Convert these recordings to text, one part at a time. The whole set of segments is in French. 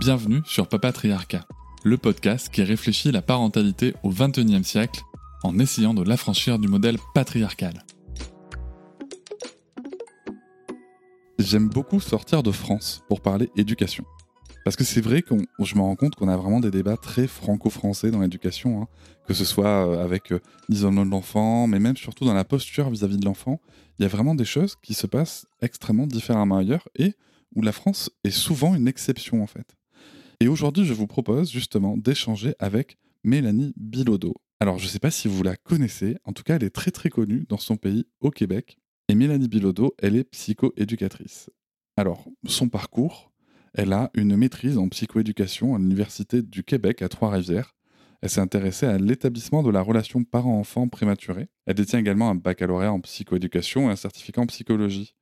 Bienvenue sur Papatriarcat, le podcast qui réfléchit la parentalité au XXIe siècle en essayant de l'affranchir du modèle patriarcal. J'aime beaucoup sortir de France pour parler éducation. Parce que c'est vrai que je me rends compte qu'on a vraiment des débats très franco-français dans l'éducation, hein. que ce soit euh, avec euh, l'isolement de l'enfant, mais même surtout dans la posture vis-à-vis de l'enfant. Il y a vraiment des choses qui se passent extrêmement différemment ailleurs et où la France est souvent une exception en fait. Et aujourd'hui, je vous propose justement d'échanger avec Mélanie Bilodeau. Alors, je ne sais pas si vous la connaissez, en tout cas, elle est très très connue dans son pays, au Québec. Et Mélanie Bilodeau, elle est psychoéducatrice. Alors, son parcours, elle a une maîtrise en psychoéducation à l'Université du Québec à Trois-Rivières. Elle s'est intéressée à l'établissement de la relation parent-enfant prématurée. Elle détient également un baccalauréat en psychoéducation et un certificat en psychologie.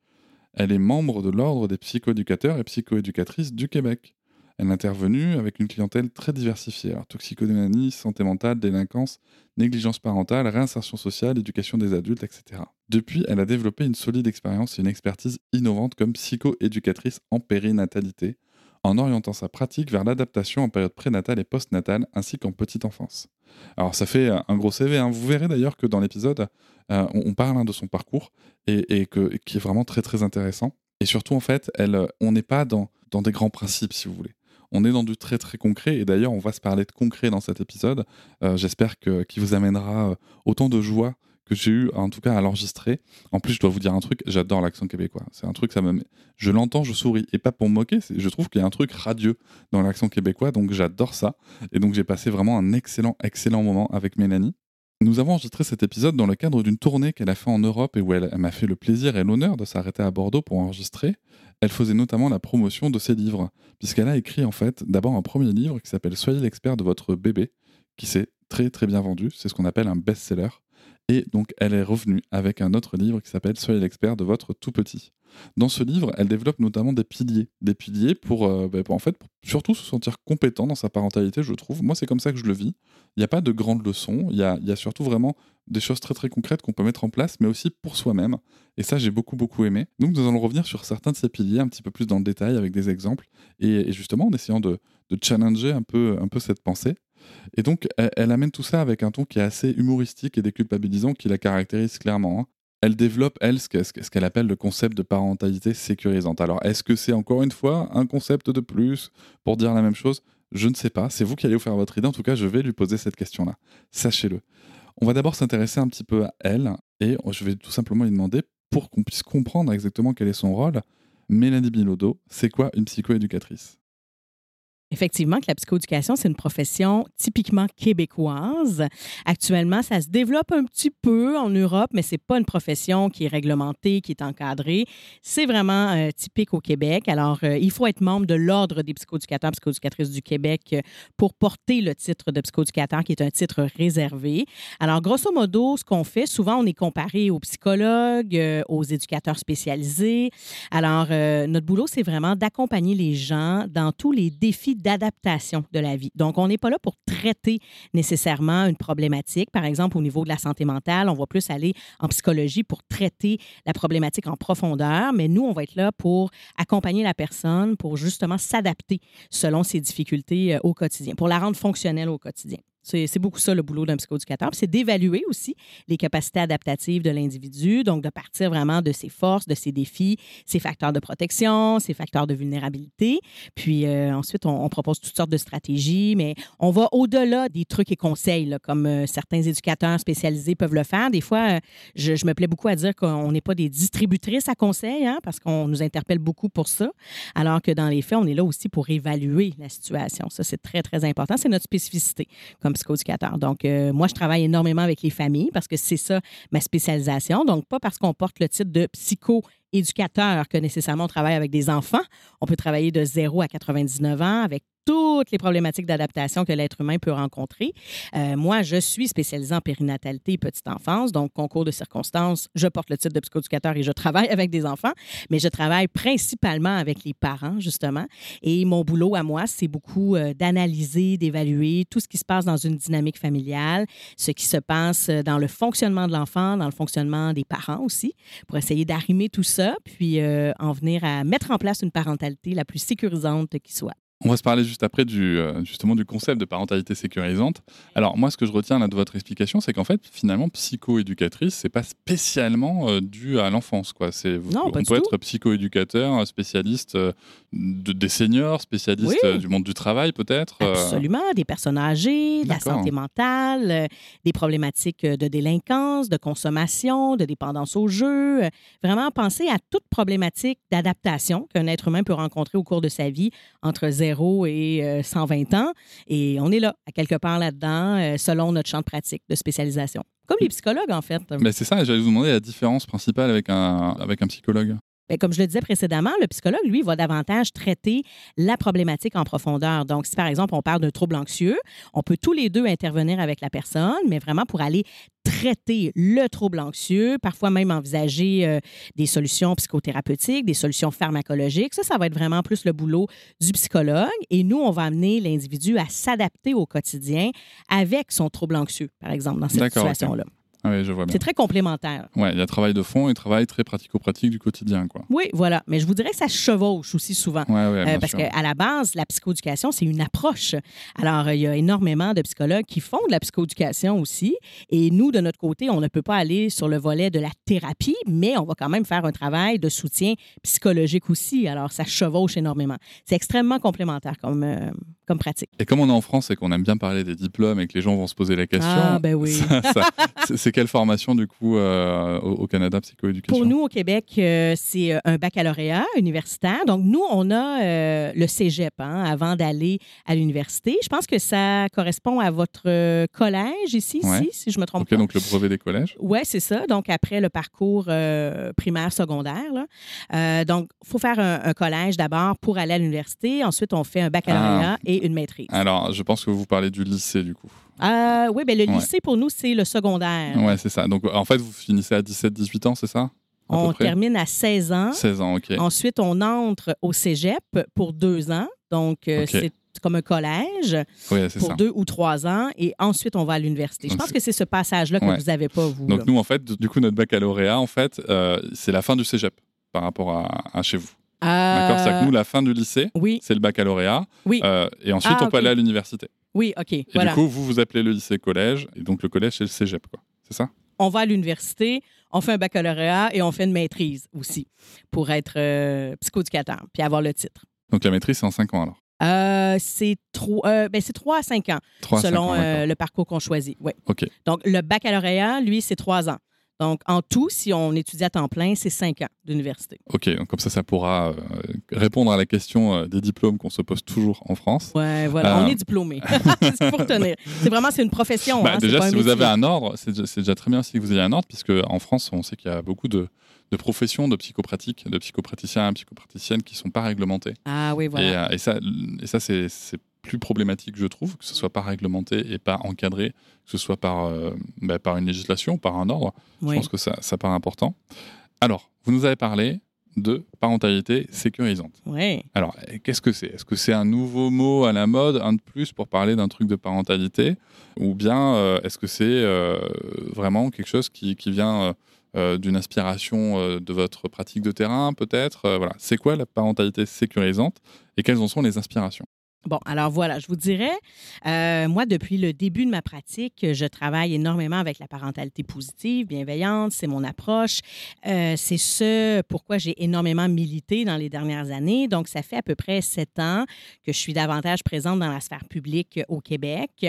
Elle est membre de l'Ordre des psychoéducateurs et psychoéducatrices du Québec. Elle est intervenue avec une clientèle très diversifiée, alors toxicodémanie, santé mentale, délinquance, négligence parentale, réinsertion sociale, éducation des adultes, etc. Depuis, elle a développé une solide expérience et une expertise innovante comme psychoéducatrice en périnatalité, en orientant sa pratique vers l'adaptation en période prénatale et postnatale, ainsi qu'en petite enfance. Alors ça fait un gros CV, hein. vous verrez d'ailleurs que dans l'épisode, euh, on, parle hein, de son parcours, et, qui est vraiment très très intéressant. Et surtout, en fait, elle, on n'est pas dans des grands principes, si vous voulez. On est dans du très très concret et d'ailleurs on va se parler de concret dans cet épisode. Euh, j'espère que qu'il vous amènera euh, autant de joie que j'ai eu en tout cas à l'enregistrer. En plus, je dois vous dire un truc, j'adore l'accent québécois. C'est un truc, ça me je l'entends, je souris et pas pour me moquer. Je trouve qu'il y a un truc radieux dans l'accent québécois, donc j'adore ça. Et donc j'ai passé vraiment un excellent excellent moment avec Mélanie. Nous avons enregistré cet épisode dans le cadre d'une tournée qu'elle a fait en Europe et où elle, m'a fait le plaisir et l'honneur de s'arrêter à Bordeaux pour enregistrer. Elle faisait notamment la promotion de ses livres, puisqu'elle a écrit en fait d'abord un premier livre qui s'appelle Soyez l'expert de votre bébé, qui s'est très très bien vendu, c'est ce qu'on appelle un best-seller. Et donc elle est revenue avec un autre livre qui s'appelle Soyez l'expert de votre tout petit. Dans ce livre, elle développe notamment des piliers, des piliers pour, euh, bah, en fait, surtout se sentir compétent dans sa parentalité, je trouve. Moi, c'est comme ça que je le vis. Il n'y a pas de grandes leçons, il y a, y a, surtout vraiment des choses très très concrètes qu'on peut mettre en place, mais aussi pour soi-même. Et ça, j'ai beaucoup beaucoup aimé. Donc, nous allons revenir sur certains de ces piliers un petit peu plus dans le détail avec des exemples, et, justement en essayant de, de, challenger un peu, un peu cette pensée. Et donc, elle, amène tout ça avec un ton qui est assez humoristique et déculpabilisant, qui la caractérise clairement. Hein elle développe, elle, ce qu'elle appelle le concept de parentalité sécurisante. Alors, est-ce que c'est encore une fois un concept de plus pour dire la même chose? Je ne sais pas. C'est vous qui allez vous faire votre idée. En tout cas, je vais lui poser cette question-là. Sachez-le. On va d'abord s'intéresser un petit peu à elle et je vais tout simplement lui demander, pour qu'on puisse comprendre exactement quel est son rôle, Mélanie Bilodeau, c'est quoi une psychoéducatrice? Effectivement, que la psychoéducation, c'est une profession typiquement québécoise. Actuellement, ça se développe un petit peu en Europe, mais c'est pas une profession qui est réglementée, qui est encadrée. C'est vraiment euh, typique au Québec. Alors, euh, il faut être membre de l'Ordre des psychoéducateurs, psychoéducatrices du Québec euh, pour porter le titre de psychoéducateur, qui est un titre réservé. Alors, grosso modo, ce qu'on fait, souvent, on est comparé aux psychologues, aux éducateurs spécialisés. Alors, notre boulot, c'est vraiment d'accompagner les gens dans tous les défis d'adaptation de la vie. Donc, on n'est pas là pour traiter nécessairement une problématique. Par exemple, au niveau de la santé mentale, on va plus aller en psychologie pour traiter la problématique en profondeur, mais nous, on va être là pour accompagner la personne pour justement s'adapter selon ses difficultés euh, au quotidien, pour la rendre fonctionnelle au quotidien. C'est beaucoup ça le boulot d'un psychoéducateur. C'est d'évaluer aussi les capacités adaptatives de l'individu, donc de partir vraiment de ses forces, de ses défis, ses facteurs de protection, ses facteurs de vulnérabilité. Puis euh, ensuite, on, propose toutes sortes de stratégies, mais on va au-delà des trucs et conseils, comme euh, certains éducateurs spécialisés peuvent le faire. Des fois, euh, je, me plais beaucoup à dire qu'on n'est pas des distributrices à conseils, hein, parce qu'on nous interpelle beaucoup pour ça, alors que dans les faits, on est là aussi pour évaluer la situation. Ça, c'est très, très important. C'est notre spécificité psychoéducateur. Donc, euh, moi, je travaille énormément avec les familles parce que c'est ça ma spécialisation. Donc, pas parce qu'on porte le titre de psycho éducateur que nécessairement on travaille avec des enfants. On peut travailler de 0 à 99 ans avec toutes les problématiques d'adaptation que l'être humain peut rencontrer. Euh, moi, je suis spécialisée en périnatalité et petite enfance, donc concours de circonstances, je porte le titre de psychoéducateur et je travaille avec des enfants, mais je travaille principalement avec les parents, justement. Et mon boulot à moi, c'est beaucoup euh, d'analyser, d'évaluer tout ce qui se passe dans une dynamique familiale, ce qui se passe dans le fonctionnement de l'enfant, dans le fonctionnement des parents aussi, pour essayer d'arrimer tout ça, puis euh, en venir à mettre en place une parentalité la plus sécurisante qui soit. On va se parler juste après du, euh, justement du concept de parentalité sécurisante. Alors moi, ce que je retiens là de votre explication, c'est qu'en fait, finalement, psychoéducatrice, c'est pas spécialement euh, dû à l'enfance, quoi. C'est on peut être psychoéducateur, spécialiste euh, de- des seniors, spécialiste Oui. du monde du travail, peut-être. Absolument, des personnes âgées, de la santé mentale, des problématiques de délinquance, de consommation, de dépendance au jeu. Vraiment penser à toute problématique d'adaptation qu'un être humain peut rencontrer au cours de sa vie entre 0 et euh, 120 ans. Et on est là, à quelque part là-dedans, euh, selon notre champ de pratique, de spécialisation. Comme les psychologues, en fait. Mais c'est ça, j'allais vous demander la différence principale avec un, avec un psychologue. Bien, comme je le disais précédemment, le psychologue, lui, va davantage traiter la problématique en profondeur. Donc, si par exemple, on parle d'un trouble anxieux, on peut tous les deux intervenir avec la personne, mais vraiment pour aller traiter le trouble anxieux, parfois même envisager euh, des solutions psychothérapeutiques, des solutions pharmacologiques. Ça, ça va être vraiment plus le boulot du psychologue. Et nous, on va amener l'individu à s'adapter au quotidien avec son trouble anxieux, par exemple, dans cette situation-là. Oui, je vois bien. C'est très complémentaire. Ouais, il y a travail de fond et travail très pratico-pratique du quotidien, quoi. Oui, voilà. Mais je vous dirais que ça se chevauche aussi souvent. Ouais, ouais, Euh, parce qu'à la base, la psychoéducation, c'est une approche. Alors, euh, il y a énormément de psychologues qui font de la psychoéducation aussi. Et nous, de notre côté, on ne peut pas aller sur le volet de la thérapie, mais on va quand même faire un travail de soutien psychologique aussi. Alors, ça chevauche énormément. C'est extrêmement complémentaire comme, euh, comme pratique. Et comme on est en France et qu'on aime bien parler des diplômes et que les gens vont se poser la question, Ah, ben oui. c'est- c'est quelle formation du coup euh, au, au Canada psychoéducation? Pour nous, au Québec, euh, c'est euh, un baccalauréat universitaire. Donc, nous, on a euh, le cégep hein, avant d'aller à l'université. Je pense que ça correspond à votre collège ici, Ouais. ici, si je me trompe Ok, pas. donc le brevet des collèges? Oui, c'est ça. Donc, après le parcours primaire, secondaire. là. Donc, il faut faire un, un collège d'abord pour aller à l'université. Ensuite, on fait un baccalauréat Ah. et une maîtrise. Alors, je pense que vous parlez du lycée du coup. Euh, oui, bien, le Ouais. lycée, pour nous, c'est le secondaire. Ouais, c'est ça. Donc, en fait, vous finissez à 17-18 ans, c'est ça? À on termine à 16 ans. 16 ans, ok. Ensuite, on entre au cégep pour deux ans. Donc, euh, c'est comme un collège Oui, c'est pour ça. deux ou trois ans. Et ensuite, on va à l'université. Je pense c'est- que c'est ce passage-là que Ouais. vous n'avez pas, vous. Donc, là. nous, en fait, du coup, notre baccalauréat, en fait, euh, c'est la fin du cégep par rapport à, à chez vous. D'accord? C'est-à-dire que nous, la fin du lycée, Euh, Oui, c'est le baccalauréat. Oui. Euh, et ensuite, Ah, on peut aller à l'université. Oui, OK. Et voilà. du coup, vous vous appelez le lycée collège. Et donc, le collège, c'est le cégep, quoi. C'est ça? On va à l'université, on fait un baccalauréat et on fait une maîtrise aussi pour être euh, psychoéducateur puis avoir le titre. Donc, la maîtrise, c'est en 5 ans alors? Euh, c'est trois, euh, ben, c'est trois à cinq ans 3 à 5 selon ans, euh, le parcours qu'on choisit. Oui. Ok. Donc, le baccalauréat, lui, c'est trois ans. Donc, en tout, si on étudie à temps plein, c'est cinq ans d'université. Ok, donc comme ça, ça pourra euh, répondre à la question euh, des diplômes qu'on se pose toujours en France. Ouais, voilà, Euh. on est diplômé. c'est pour tenir. C'est vraiment, c'est une profession. Bah, hein, déjà, si vous métier. avez un ordre, c'est déjà, très bien si vous avez un ordre, puisque en France, on sait qu'il y a beaucoup de, de professions de psychopratiques, de psychopraticiens et psychopraticiennes qui ne sont pas réglementées. Ah oui, Et, voilà. euh, et ça, et ça c'est plus problématique, je trouve, que ce soit pas réglementé et pas encadré, que ce soit par, euh, bah, par une législation, par un ordre. oui. Je pense que ça, ça paraît important. Alors, vous nous avez parlé de parentalité sécurisante. oui. Alors, qu'est-ce que c'est? Est-ce que c'est un nouveau mot à la mode, un de plus pour parler d'un truc de parentalité? Ou bien euh, est-ce que c'est euh, vraiment quelque chose qui, qui vient euh, d'une inspiration de votre pratique de terrain, peut-être? Voilà. C'est quoi la parentalité sécurisante et quelles en sont les inspirations Bon, alors voilà, je vous dirais, euh, moi, depuis le début de ma pratique, je travaille énormément avec la parentalité positive, bienveillante, c'est mon approche. Euh, c'est ce pourquoi j'ai énormément milité dans les dernières années. Donc, ça fait à peu près sept ans que je suis davantage présente dans la sphère publique au Québec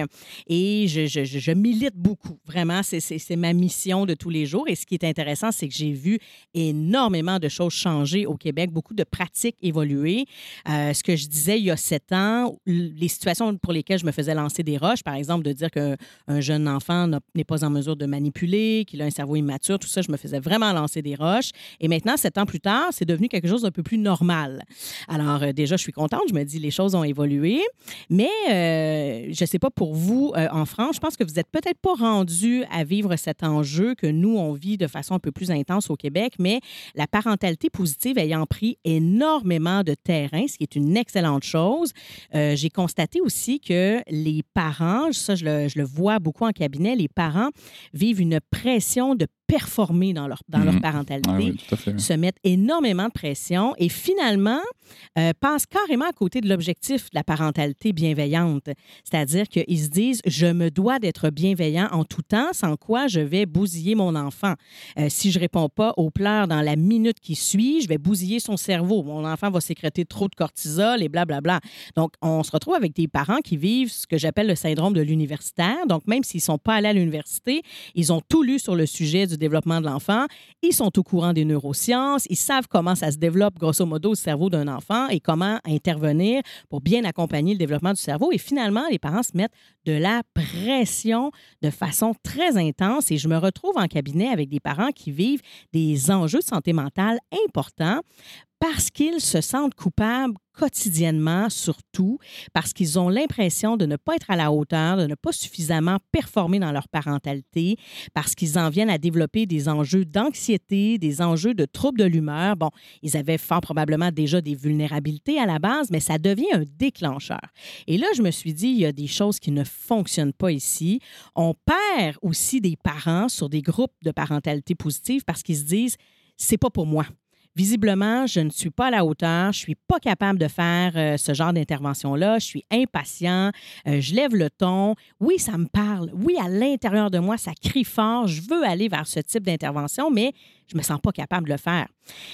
et je, milite beaucoup. Vraiment, c'est ma mission de tous les jours. Et ce qui est intéressant, c'est que j'ai vu énormément de choses changer au Québec, beaucoup de pratiques évoluer. Euh, ce que je disais il y a sept ans, les situations pour lesquelles je me faisais lancer des roches, par exemple, de dire qu'un jeune enfant n'est pas en mesure de manipuler, qu'il a un cerveau immature, tout ça, je me faisais vraiment lancer des roches. Et maintenant, sept ans plus tard, c'est devenu quelque chose d'un peu plus normal. Alors, euh, déjà, je suis contente. Je me dis, les choses ont évolué. Mais euh, je ne sais pas pour vous, euh, en France, je pense que vous n'êtes peut-être pas rendu à vivre cet enjeu que nous, on vit de façon un peu plus intense au Québec, mais la parentalité positive ayant pris énormément de terrain, ce qui est une excellente chose. J'ai constaté aussi que les parents, ça, je le, je le vois beaucoup en cabinet, les parents vivent une pression de performer dans leur, dans leur mhm. parentalité, ah se mettent énormément de pression et finalement euh, passent carrément à côté de l'objectif de la parentalité bienveillante. C'est-à-dire qu'ils se disent, je me dois d'être bienveillant en tout temps, sans quoi je vais bousiller mon enfant. Euh, si je réponds pas aux pleurs dans la minute qui suit, je vais bousiller son cerveau. Mon enfant va sécréter trop de cortisol et blablabla. Donc, on se retrouve avec des parents qui vivent ce que j'appelle le syndrome de l'universitaire. Donc, même s'ils sont pas allés à l'université, ils ont tout lu sur le sujet du développement de l'enfant, ils sont au courant des neurosciences, ils savent comment ça se développe grosso modo le cerveau d'un enfant et comment intervenir pour bien accompagner le développement du cerveau. Et finalement, les parents se mettent de la pression de façon très intense. Et je me retrouve en cabinet avec des parents qui vivent des enjeux de santé mentale importants parce qu'ils se sentent coupables quotidiennement, surtout parce qu'ils ont l'impression de ne pas être à la hauteur, de ne pas suffisamment performer dans leur parentalité, parce qu'ils en viennent à développer des enjeux d'anxiété, des enjeux de troubles de l'humeur. Bon, ils avaient fort probablement déjà des vulnérabilités à la base, mais ça devient un déclencheur. Et là, je me suis dit, il y a des choses qui ne fonctionnent pas ici. On perd aussi des parents sur des groupes de parentalité positive parce qu'ils se disent, c'est pas pour moi visiblement, je ne suis pas à la hauteur, je suis pas capable de faire euh, ce genre d'intervention-là, je suis impatient, euh, je lève le ton. Oui, ça me parle. Oui, à l'intérieur de moi, ça crie fort, je veux aller vers ce type d'intervention, mais je me sens pas capable de le faire.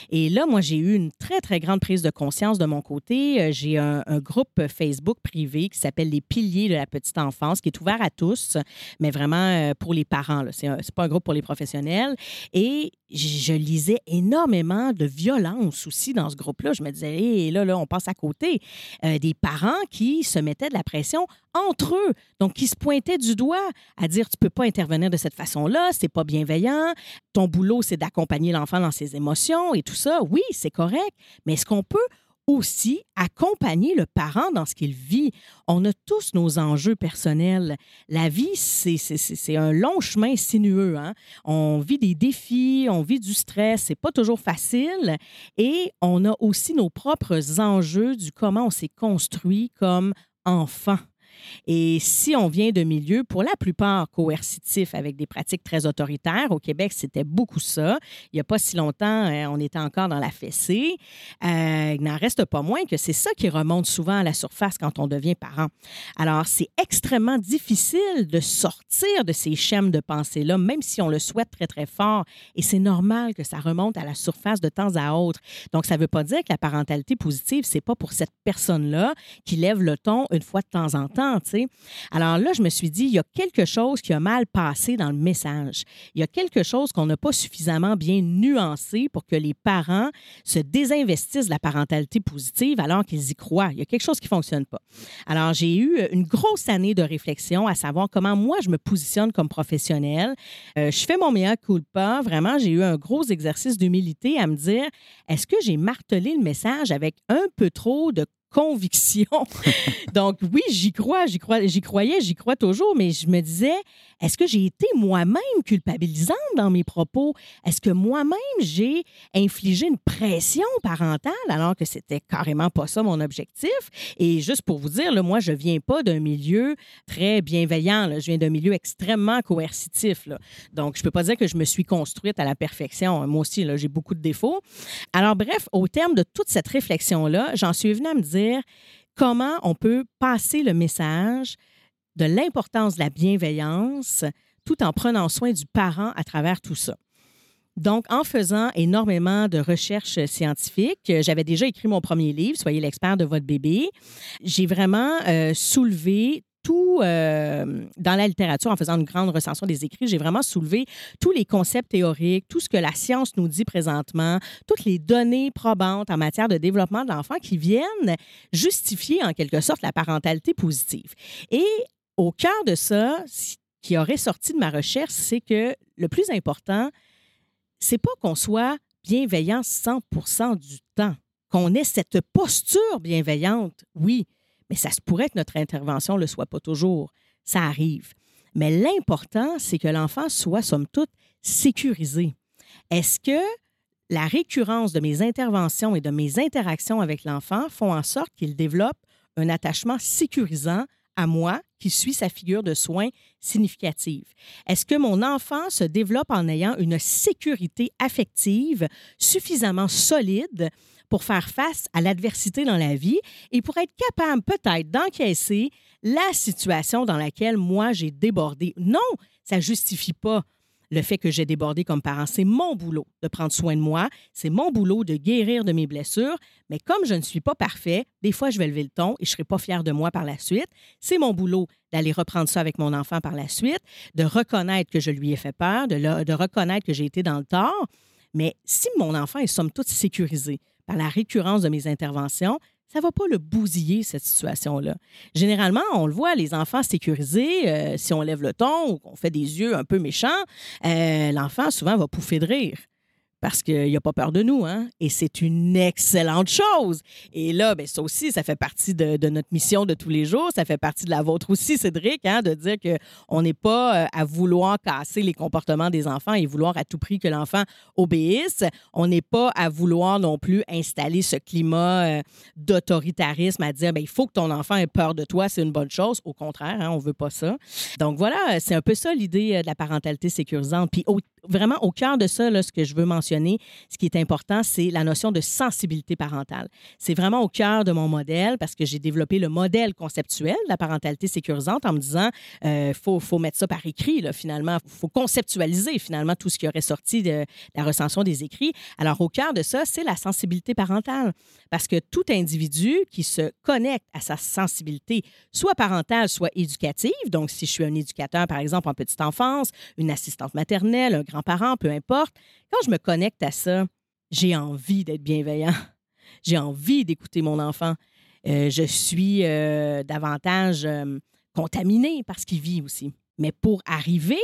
Et là, moi, j'ai eu une très, très grande prise de conscience de mon côté. Euh, j'ai un, groupe Facebook privé qui s'appelle Les Piliers de la petite enfance, qui est ouvert à tous, mais vraiment pour les parents. Ce n'est pas un groupe pour les professionnels. Et je lisais énormément de violence aussi dans ce groupe-là. Je me disais, hé, là, là, on passe à côté. Euh, des parents qui se mettaient de la pression entre eux, donc qui se pointaient du doigt à dire, tu peux pas intervenir de cette façon-là, c'est pas bienveillant, ton boulot, c'est d'accompagner l'enfant dans ses émotions et tout ça. Oui, c'est correct, mais est-ce qu'on peut aussi accompagner le parent dans ce qu'il vit. On a tous nos enjeux personnels. La vie, c'est un long chemin sinueux. Hein. On vit des défis, on vit du stress, c'est pas toujours facile. Et on a aussi nos propres enjeux du comment on s'est construit comme enfant. Et si on vient de milieux, pour la plupart coercitifs, avec des pratiques très autoritaires, au Québec, c'était beaucoup ça. Il n'y a pas si longtemps, euh, on était encore dans la fessée. Euh, il n'en reste pas moins que c'est ça qui remonte souvent à la surface quand on devient parent. Alors, c'est extrêmement difficile de sortir de ces schèmes de pensée-là, même si on le souhaite très, très fort. Et c'est normal que ça remonte à la surface de temps à autre. Donc, ça ne veut pas dire que la parentalité positive, c'est pas pour cette personne-là qui lève le ton une fois de temps en temps alors là, je me suis dit, il y a quelque chose qui a mal passé dans le message. Il y a quelque chose qu'on n'a pas suffisamment bien nuancé pour que les parents se désinvestissent de la parentalité positive alors qu'ils y croient. Il y a quelque chose qui ne fonctionne pas. Alors, j'ai eu une grosse année de réflexion à savoir comment moi, je me positionne comme professionnel. Euh, je fais mon meilleur pas. Vraiment, j'ai eu un gros exercice d'humilité à me dire, est-ce que j'ai martelé le message avec un peu trop de conviction. Donc oui, j'y crois, j'y crois, j'y croyais, j'y crois toujours, mais je me disais, est-ce que j'ai été moi-même culpabilisante dans mes propos? Est-ce que moi-même j'ai infligé une pression parentale alors que c'était carrément pas ça mon objectif? Et juste pour vous dire, moi, je viens pas d'un milieu très bienveillant. Je viens d'un milieu extrêmement coercitif. Donc, je peux pas dire que je me suis construite à la perfection. Moi aussi, j'ai beaucoup de défauts. Alors, bref, au terme de toute cette réflexion-là, j'en suis venue à me dire comment on peut passer le message de l'importance de la bienveillance tout en prenant soin du parent à travers tout ça. Donc, en faisant énormément de recherches scientifiques, j'avais déjà écrit mon premier livre, Soyez l'expert de votre bébé. J'ai vraiment euh, soulevé tout, euh, dans la littérature, en faisant une grande recension des écrits, j'ai vraiment soulevé tous les concepts théoriques, tout ce que la science nous dit présentement, toutes les données probantes en matière de développement de l'enfant qui viennent justifier en quelque sorte la parentalité positive. Et au cœur de ça, ce qui aurait sorti de ma recherche, c'est que le plus important, c'est pas qu'on soit bienveillant 100 du temps, qu'on ait cette posture bienveillante, oui, mais ça se pourrait que notre intervention ne le soit pas toujours. Ça arrive. Mais l'important, c'est que l'enfant soit, somme toute, sécurisé. Est-ce que la récurrence de mes interventions et de mes interactions avec l'enfant font en sorte qu'il développe un attachement sécurisant à moi qui suis sa figure de soins significative? Est-ce que mon enfant se développe en ayant une sécurité affective suffisamment solide pour faire face à l'adversité dans la vie et pour être capable peut-être d'encaisser la situation dans laquelle moi j'ai débordé? Non, ça ne justifie pas le fait que j'ai débordé comme parent. C'est mon boulot de prendre soin de moi, c'est mon boulot de guérir de mes blessures, mais comme je ne suis pas parfait, des fois je vais lever le ton et je ne serai pas fière de moi par la suite. C'est mon boulot d'aller reprendre ça avec mon enfant par la suite, de reconnaître que je lui ai fait peur, de, de reconnaître que j'ai été dans le tort. Mais si mon enfant est somme toute sécurisé par la récurrence de mes interventions, ça ne va pas le bousiller, cette situation-là. Généralement, on le voit, les enfants sécurisés, euh, si on lève le ton ou qu'on fait des yeux un peu méchants, euh, l'enfant souvent va pouffer de rire parce qu'il n'a pas peur de nous, hein? Et c'est une excellente chose. Et là, bien, ça aussi, ça fait partie de, notre mission de tous les jours. Ça fait partie de la vôtre aussi, Cédric, hein, de dire qu'on n'est pas euh, à vouloir casser les comportements des enfants et vouloir à tout prix que l'enfant obéisse. On n'est pas à vouloir non plus installer ce climat euh, d'autoritarisme à dire, bien, il faut que ton enfant ait peur de toi, c'est une bonne chose. Au contraire, hein, on ne veut pas ça. Donc voilà, c'est un peu ça l'idée euh, de la parentalité sécurisante. Puis vraiment, au cœur de ça, là, ce que je veux mentionner, ce qui est important, c'est la notion de sensibilité parentale. C'est vraiment au cœur de mon modèle parce que j'ai développé le modèle conceptuel de la parentalité sécurisante en me disant, il euh, faut, faut, mettre ça par écrit, là, finalement. Il faut conceptualiser, finalement, tout ce qui aurait sorti de la recension des écrits. Alors, au cœur de ça, c'est la sensibilité parentale. Parce que tout individu qui se connecte à sa sensibilité, soit parentale, soit éducative, donc si je suis un éducateur, par exemple, en petite enfance, une assistante maternelle, un grand-parent, peu importe, quand je me connecte à ça, j'ai envie d'être bienveillant. J'ai envie d'écouter mon enfant. Euh, je suis euh, davantage euh, contaminée par ce qu'il vit aussi. Mais pour arriver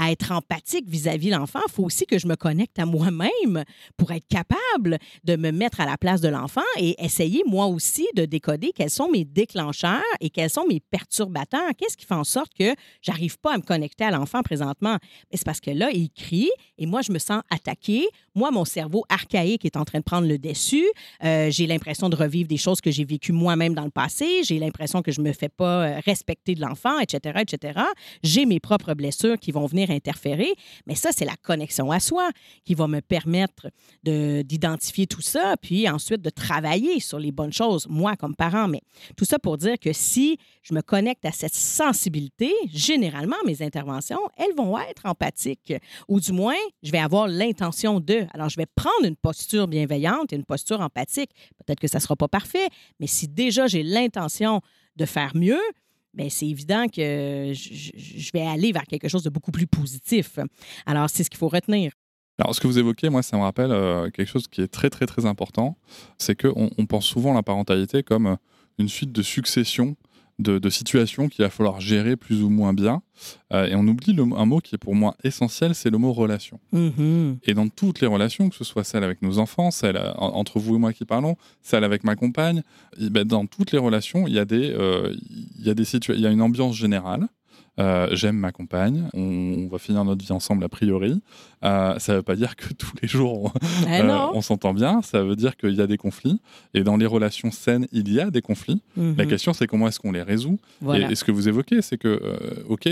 à être empathique vis-à-vis de l'enfant, il faut aussi que je me connecte à moi-même pour être capable de me mettre à la place de l'enfant et essayer moi aussi de décoder quels sont mes déclencheurs et quels sont mes perturbateurs. Qu'est-ce qui fait en sorte que j'arrive pas à me connecter à l'enfant présentement? C'est parce que là, il crie et moi, je me sens attaquée. Moi, mon cerveau archaïque est en train de prendre le dessus. Euh, j'ai l'impression de revivre des choses que j'ai vécues moi-même dans le passé. J'ai l'impression que je me fais pas euh, respecter de l'enfant, etc., etc. J'ai mes propres blessures qui vont venir interférer. Mais ça, c'est la connexion à soi qui va me permettre d'identifier tout ça, puis ensuite de travailler sur les bonnes choses, moi comme parent. Mais tout ça pour dire que si je me connecte à cette sensibilité, généralement, mes interventions, elles vont être empathiques, ou du moins, je vais avoir l'intention de. Alors, je vais prendre une posture bienveillante et une posture empathique. Peut-être que ça ne sera pas parfait, mais si déjà j'ai l'intention de faire mieux, bien, c'est évident que je, vais aller vers quelque chose de beaucoup plus positif. Alors, c'est ce qu'il faut retenir. Alors, ce que vous évoquez, moi, ça me rappelle euh, quelque chose qui est très, très, très important. C'est qu'on on pense souvent la parentalité comme une suite de successions de, situations qu'il va falloir gérer plus ou moins bien. Euh, et on oublie un mot qui est pour moi essentiel, c'est le mot relation. Mm-hmm. Et dans toutes les relations, que ce soit celle avec nos enfants, celle euh, entre vous et moi qui parlons, celle avec ma compagne, ben, dans toutes les relations, il y a des, euh, il y a des il y a une ambiance générale. Euh, j'aime ma compagne, on, va finir notre vie ensemble a priori. Euh, ça ne veut pas dire que tous les jours eh euh, on, s'entend bien, ça veut dire qu'il y a des conflits. Et dans les relations saines, il y a des conflits. Mhm. La question, c'est comment est-ce qu'on les résout? Et, ce que vous évoquez, c'est que, OK,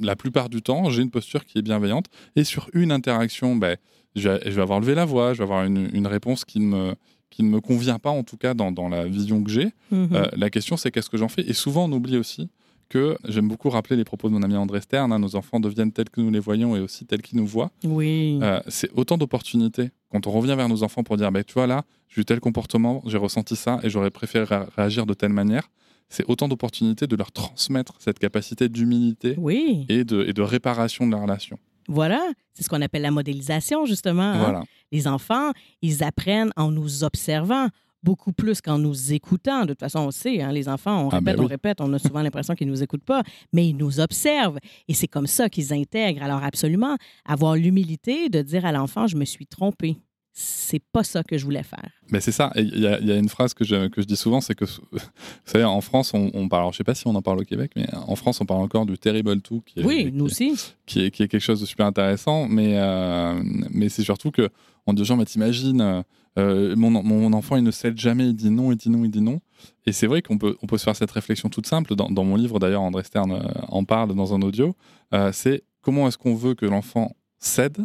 la plupart du temps, j'ai une posture qui est bienveillante. Et sur une interaction, ben, je, vais, avoir levé la voix, je vais avoir une, réponse qui me qui ne me convient pas, en tout cas dans, dans la vision que j'ai. Mhm. la question, c'est qu'est-ce que j'en fais? Et souvent, on oublie aussi que j'aime beaucoup rappeler les propos de mon ami André Stern, hein, nos enfants deviennent tels que nous les voyons et aussi tels qu'ils nous voient. Oui. Euh, c'est autant d'opportunités quand on revient vers nos enfants pour dire, bah, tu vois là, j'ai eu tel comportement, j'ai ressenti ça et j'aurais préféré ré- réagir de telle manière. C'est autant d'opportunités de leur transmettre cette capacité d'humilité oui. et de, et de réparation de la relation. Voilà. C'est ce qu'on appelle la modélisation, justement. hein. Les enfants, ils apprennent en nous observant beaucoup plus qu'en nous écoutant. De toute façon, on sait, hein, les enfants, on Ah, répète, ben oui. on répète, on a souvent l'impression qu'ils ne nous écoutent pas, mais ils nous observent. Et c'est comme ça qu'ils intègrent. Alors, absolument, avoir l'humilité de dire à l'enfant, je me suis trompé. C'est pas ça que je voulais faire. Mais c'est ça. Il y, a- il y a une phrase que je, que je dis souvent, c'est que, vous savez, en France, on, on parle, alors, je sais pas si on en parle au Québec, mais en France, on parle encore du terrible two, qui est, Oui, qui nous aussi. qui est, qui est quelque chose de super intéressant. Mais, euh, mais c'est surtout que on dit aux gens, mais t'imagines, euh, mon, mon enfant, il ne cède jamais, il dit non, il dit non, il dit non. Et c'est vrai qu'on peut, on peut se faire cette réflexion toute simple. Dans, dans mon livre, d'ailleurs, André Stern euh, en parle dans un audio. Euh, c'est comment est-ce qu'on veut que l'enfant cède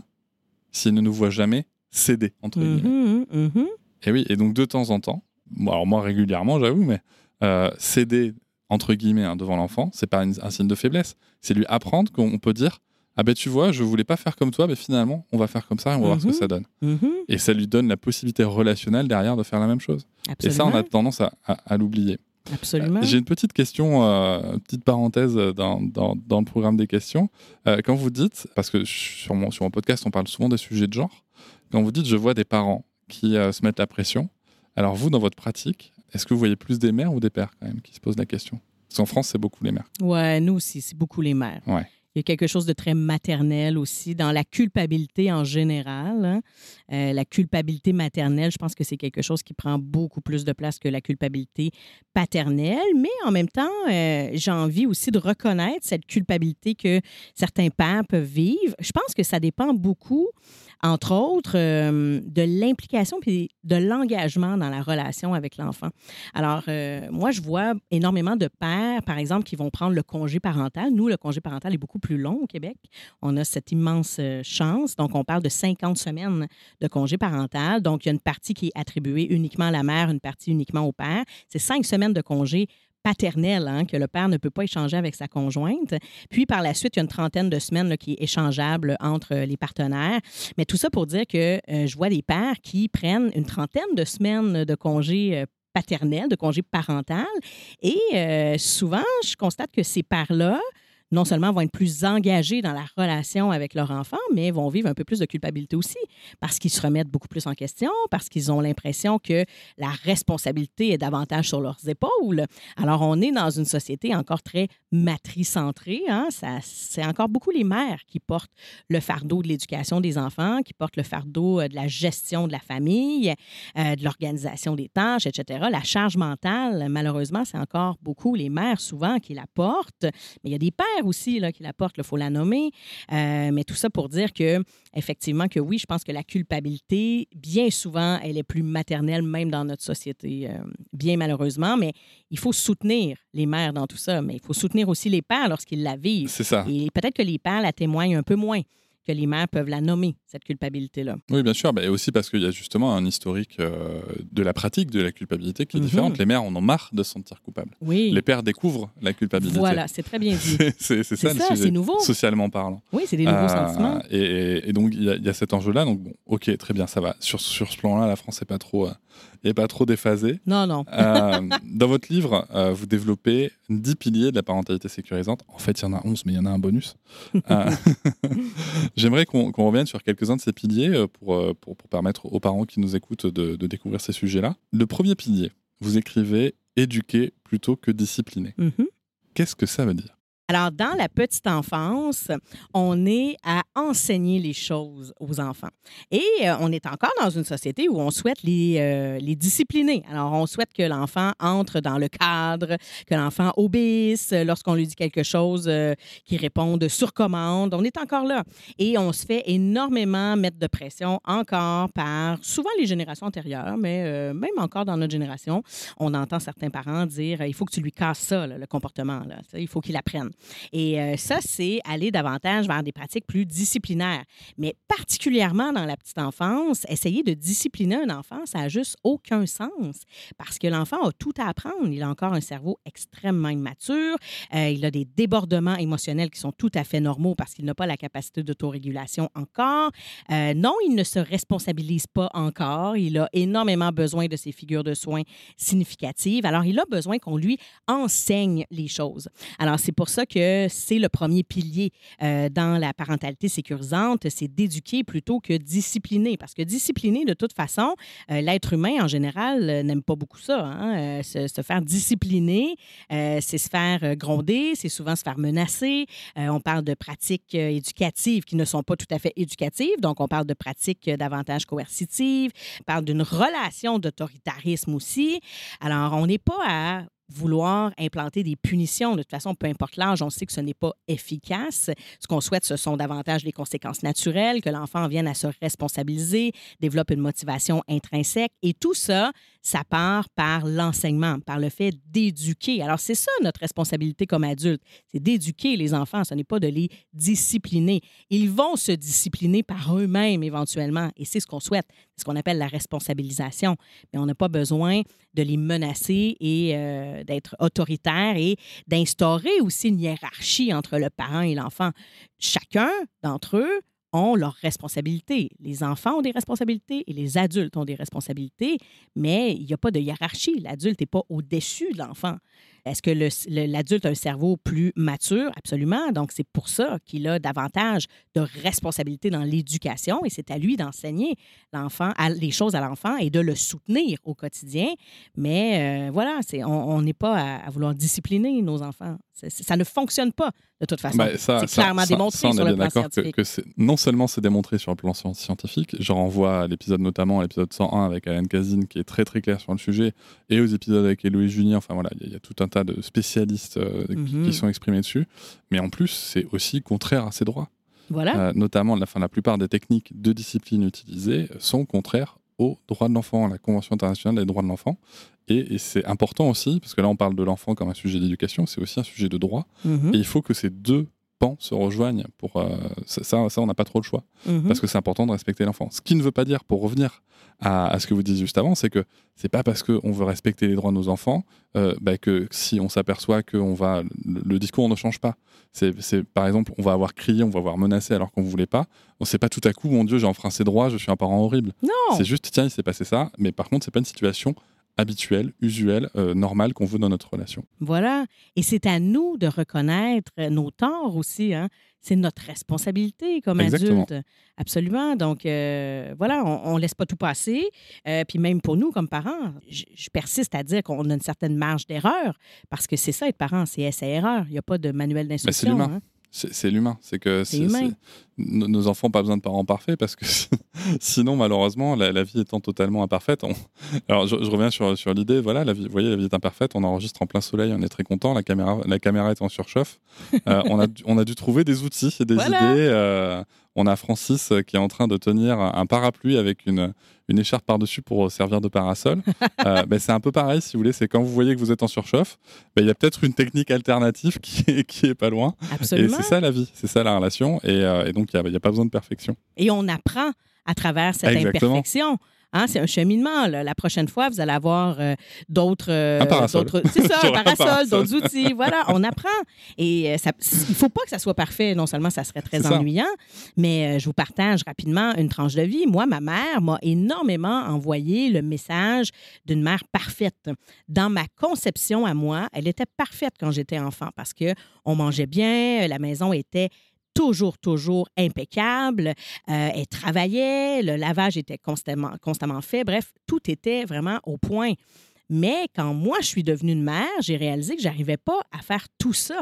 s'il ne nous voit jamais céder, entre guillemets. Mhm, mhm. Et oui, et donc de temps en temps, bon, alors moi régulièrement, j'avoue, mais euh, céder entre guillemets hein, devant l'enfant, c'est pas une- un signe de faiblesse. C'est lui apprendre qu'on peut dire ah ben tu vois, je voulais pas faire comme toi, mais finalement on va faire comme ça et on va voir ce que Mhm. ça donne. Mhm. Et ça lui donne la possibilité relationnelle derrière de faire la même chose. Et ça, on a tendance à, à- à l'oublier. Absolument. J'ai une petite question, euh, une petite parenthèse dans, dans, dans le programme des questions. Euh, quand vous dites, parce que sur mon, sur mon podcast, on parle souvent des sujets de genre, quand vous dites je vois des parents qui euh, se mettent la pression, alors vous, dans votre pratique, est-ce que vous voyez plus des mères ou des pères quand même qui se posent la question? Parce qu'en France, c'est beaucoup les mères. Ouais, nous aussi, c'est beaucoup les mères. Ouais. Il y a quelque chose de très maternel aussi dans la culpabilité en général. hein. Euh, la culpabilité maternelle, je pense que c'est quelque chose qui prend beaucoup plus de place que la culpabilité paternelle, mais en même temps, euh, j'ai envie aussi de reconnaître cette culpabilité que certains pères peuvent vivre. Je pense que ça dépend beaucoup, entre autres, euh, de l'implication puis de l'engagement dans la relation avec l'enfant. Alors, euh, moi, je vois énormément de pères, par exemple, qui vont prendre le congé parental. Nous, le congé parental est beaucoup plus long au Québec. On a cette immense euh, chance. Donc, on parle de 50 semaines de congé parental. Donc, il y a une partie qui est attribuée uniquement à la mère, une partie uniquement au père. C'est cinq semaines de congé paternel hein, que le père ne peut pas échanger avec sa conjointe. Puis par la suite, il y a une trentaine de semaines qui est échangeable entre les partenaires. Mais tout ça pour dire que euh, je vois des pères qui prennent une trentaine de semaines de congé euh, paternel, de congé parental. Et euh, souvent, je constate que ces pères-là, non seulement vont être plus engagés dans la relation avec leur enfant, mais vont vivre un peu plus de culpabilité aussi, parce qu'ils se remettent beaucoup plus en question, parce qu'ils ont l'impression que la responsabilité est davantage sur leurs épaules. Alors, on est dans une société encore très matricentrée. Hein? C'est encore beaucoup les mères qui portent le fardeau de l'éducation des enfants, qui portent le fardeau euh, de la gestion de la famille, euh, de l'organisation des tâches, etc. La charge mentale, malheureusement, c'est encore beaucoup les mères souvent qui la portent, mais il y a des pères aussi là, qui la portent, il faut la nommer. Euh, mais tout ça pour dire que, effectivement, que oui, je pense que la culpabilité, bien souvent, elle est plus maternelle, même dans notre société, euh, bien malheureusement, mais il faut soutenir les mères dans tout ça, mais il faut soutenir aussi les pères lorsqu'ils la vivent. C'est ça. Et peut-être que les pères la témoignent un peu moins que les mères peuvent la nommer, cette culpabilité-là. Oui, bien sûr. Et aussi parce qu'il y a justement un historique euh, de la pratique de la culpabilité qui est Mhm. différente. Les mères en ont marre de se sentir coupables. Oui. Les pères découvrent la culpabilité. Voilà, c'est très bien dit. C'est ça, C'est le ça, sujet, nouveau. socialement parlant. Oui, c'est des nouveaux Euh, sentiments. Et, donc, il y, a- il y a cet enjeu-là. Donc, bon, ok, très bien, ça va. Sur, sur ce plan-là, la France n'est pas trop, euh, est pas trop déphasée. Non, non. Euh, dans votre livre, euh, vous développez 10 piliers de la parentalité sécurisante. En fait, il y en a 11, mais il y en a un bonus. Euh, J'aimerais qu'on revienne sur quelques-uns de ces piliers pour, pour, pour permettre aux parents qui nous écoutent de, de découvrir ces sujets-là. Le premier pilier, vous écrivez éduquer plutôt que discipliner. Mhm. Qu'est-ce que ça veut dire? Alors, dans la petite enfance, on est à enseigner les choses aux enfants. Et euh, on est encore dans une société où on souhaite les, euh, les discipliner. Alors, on souhaite que l'enfant entre dans le cadre, que l'enfant obéisse lorsqu'on lui dit quelque chose, euh, qu'il réponde sur commande. On est encore là. Et on se fait énormément mettre de pression encore par souvent les générations antérieures, mais euh, même encore dans notre génération, on entend certains parents dire il faut que tu lui casses ça, le comportement. Il faut qu'il apprenne. Et euh, ça, c'est aller davantage vers des pratiques plus disciplinaires. Mais particulièrement dans la petite enfance, essayer de discipliner un enfant, ça n'a juste aucun sens parce que l'enfant a tout à apprendre. Il a encore un cerveau extrêmement immature. Euh, il a des débordements émotionnels qui sont tout à fait normaux parce qu'il n'a pas la capacité d'autorégulation encore. Euh, non, il ne se responsabilise pas encore. Il a énormément besoin de ces figures de soins significatives. Alors, il a besoin qu'on lui enseigne les choses. Alors, c'est pour ça que c'est le premier pilier euh, dans la parentalité sécurisante, c'est d'éduquer plutôt que discipliner. Parce que discipliner, de toute façon, euh, l'être humain en général euh, n'aime pas beaucoup ça. hein. Se, se faire discipliner, c'est se faire gronder, c'est souvent se faire menacer. On parle de pratiques éducatives qui ne sont pas tout à fait éducatives. Donc, on parle de pratiques davantage coercitives, on parle d'une relation d'autoritarisme aussi. Alors, on n'est pas à vouloir implanter des punitions. De toute façon, peu importe l'âge, on sait que ce n'est pas efficace. Ce qu'on souhaite, ce sont davantage les conséquences naturelles, que l'enfant vienne à se responsabiliser, développe une motivation intrinsèque. Et tout ça, ça part par l'enseignement, par le fait d'éduquer. Alors, c'est ça notre responsabilité comme adulte, c'est d'éduquer les enfants, ce n'est pas de les discipliner. Ils vont se discipliner par eux-mêmes éventuellement, et c'est ce qu'on souhaite, c'est ce qu'on appelle la responsabilisation. Mais on n'a pas besoin de les menacer et euh, d'être autoritaire et d'instaurer aussi une hiérarchie entre le parent et l'enfant. Chacun d'entre eux ont leurs responsabilités. Les enfants ont des responsabilités et les adultes ont des responsabilités, mais il n'y a pas de hiérarchie. L'adulte n'est pas au-dessus de l'enfant. Est-ce que l'adulte a un cerveau plus mature? Absolument. Donc, c'est pour ça qu'il a davantage de responsabilités dans l'éducation et c'est à lui d'enseigner l'enfant, les choses à l'enfant et de le soutenir au quotidien. Mais euh, voilà, c'est, on n'est pas à, à vouloir discipliner nos enfants. Ça ne fonctionne pas de toute façon. Ça- c'est ça- clairement ça- démontré ça, on est sur le plan d'accord que, scientifique. que non seulement c'est démontré sur le plan sci- scientifique, je renvoie à l'épisode notamment à l'épisode 101 avec Alan Kazin qui est très très clair sur le sujet, et aux épisodes avec Héloïse Junior, enfin voilà, il y, y a tout un tas de spécialistes euh, qui- Mhm. qui, sont exprimés dessus, mais en plus c'est aussi contraire à ses droits. Voilà. Euh, notamment, la, fin, la plupart des techniques de discipline utilisées sont contraires aux droits de l'enfant, à la Convention internationale des droits de l'enfant. Et, et c'est important aussi, parce que là on parle de l'enfant comme un sujet d'éducation, c'est aussi un sujet de droit. Mhm, Et il faut que ces deux pans se rejoignent. Pour, euh, ça, ça, on n'a pas trop le choix, mhm. parce que c'est important de respecter l'enfant. Ce qui ne veut pas dire, pour revenir à, à ce que vous disiez juste avant, c'est que c'est pas parce qu'on veut respecter les droits de nos enfants euh, bah, que si on s'aperçoit que on va, le, le discours ne change pas. C'est, c'est, par exemple, on va avoir crié, on va avoir menacé alors qu'on ne voulait pas. On sait pas tout à coup, mon Dieu, j'ai enfreint ses droits, je suis un parent horrible. Non. C'est juste, tiens, il s'est passé ça, mais par contre, c'est pas une situation habituelle, usuelle, euh, normale qu'on veut dans notre relation. Voilà. Et c'est à nous de reconnaître nos torts aussi. Hein? C'est notre responsabilité comme Exactement. adulte. Absolument. Donc, euh, voilà, on ne laisse pas tout passer. Euh, puis même pour nous, comme parents, je, je persiste à dire qu'on a une certaine marge d'erreur parce que c'est ça, être parent, c'est essai-erreur. Il n'y a pas de manuel d'instruction. l'humain. hein. C'est, l'humain. C'est que nos, nos enfants n'ont pas besoin de parents parfaits parce que sinon, malheureusement, la, la vie étant totalement imparfaite. on- Alors, je, je reviens sur, sur l'idée. Voilà, la vie, vous voyez, la vie est imparfaite. On enregistre en plein soleil, on est très content. La caméra, la caméra est en surchauffe. Euh, on, a, dû- on a dû trouver des outils et des Voilà. idées. euh, on a Francis euh, qui est en train de tenir un parapluie avec une, une écharpe par-dessus pour servir de parasol. Euh, ben, c'est un peu pareil, si vous voulez. C'est quand vous voyez que vous êtes en surchauffe, ben, il y a peut-être une technique alternative qui est, qui est pas loin. Et Absolument. c'est ça la vie, c'est ça la relation. Et, euh, et donc, il n'y a, pas besoin de perfection. Et on apprend à travers cette Exactement. imperfection. Hein, c'est un cheminement. là. La prochaine fois, vous allez avoir euh, d'autres. euh, C'est ça, un parasol, d'autres outils. Voilà, on apprend. Et euh, ça- il ne faut pas que ça soit parfait. Non seulement ça serait très ça. ennuyant, mais euh, je vous partage rapidement une tranche de vie. Moi, ma mère m'a énormément envoyé le message d'une mère parfaite. Dans ma conception à moi, elle était parfaite quand j'étais enfant parce que on mangeait bien, la maison était toujours, toujours impeccable. Euh, elle travaillait, le lavage était constamment, constamment fait. Bref, tout était vraiment au point. Mais quand moi, je suis devenue une mère, j'ai réalisé que j'arrivais pas à faire tout ça.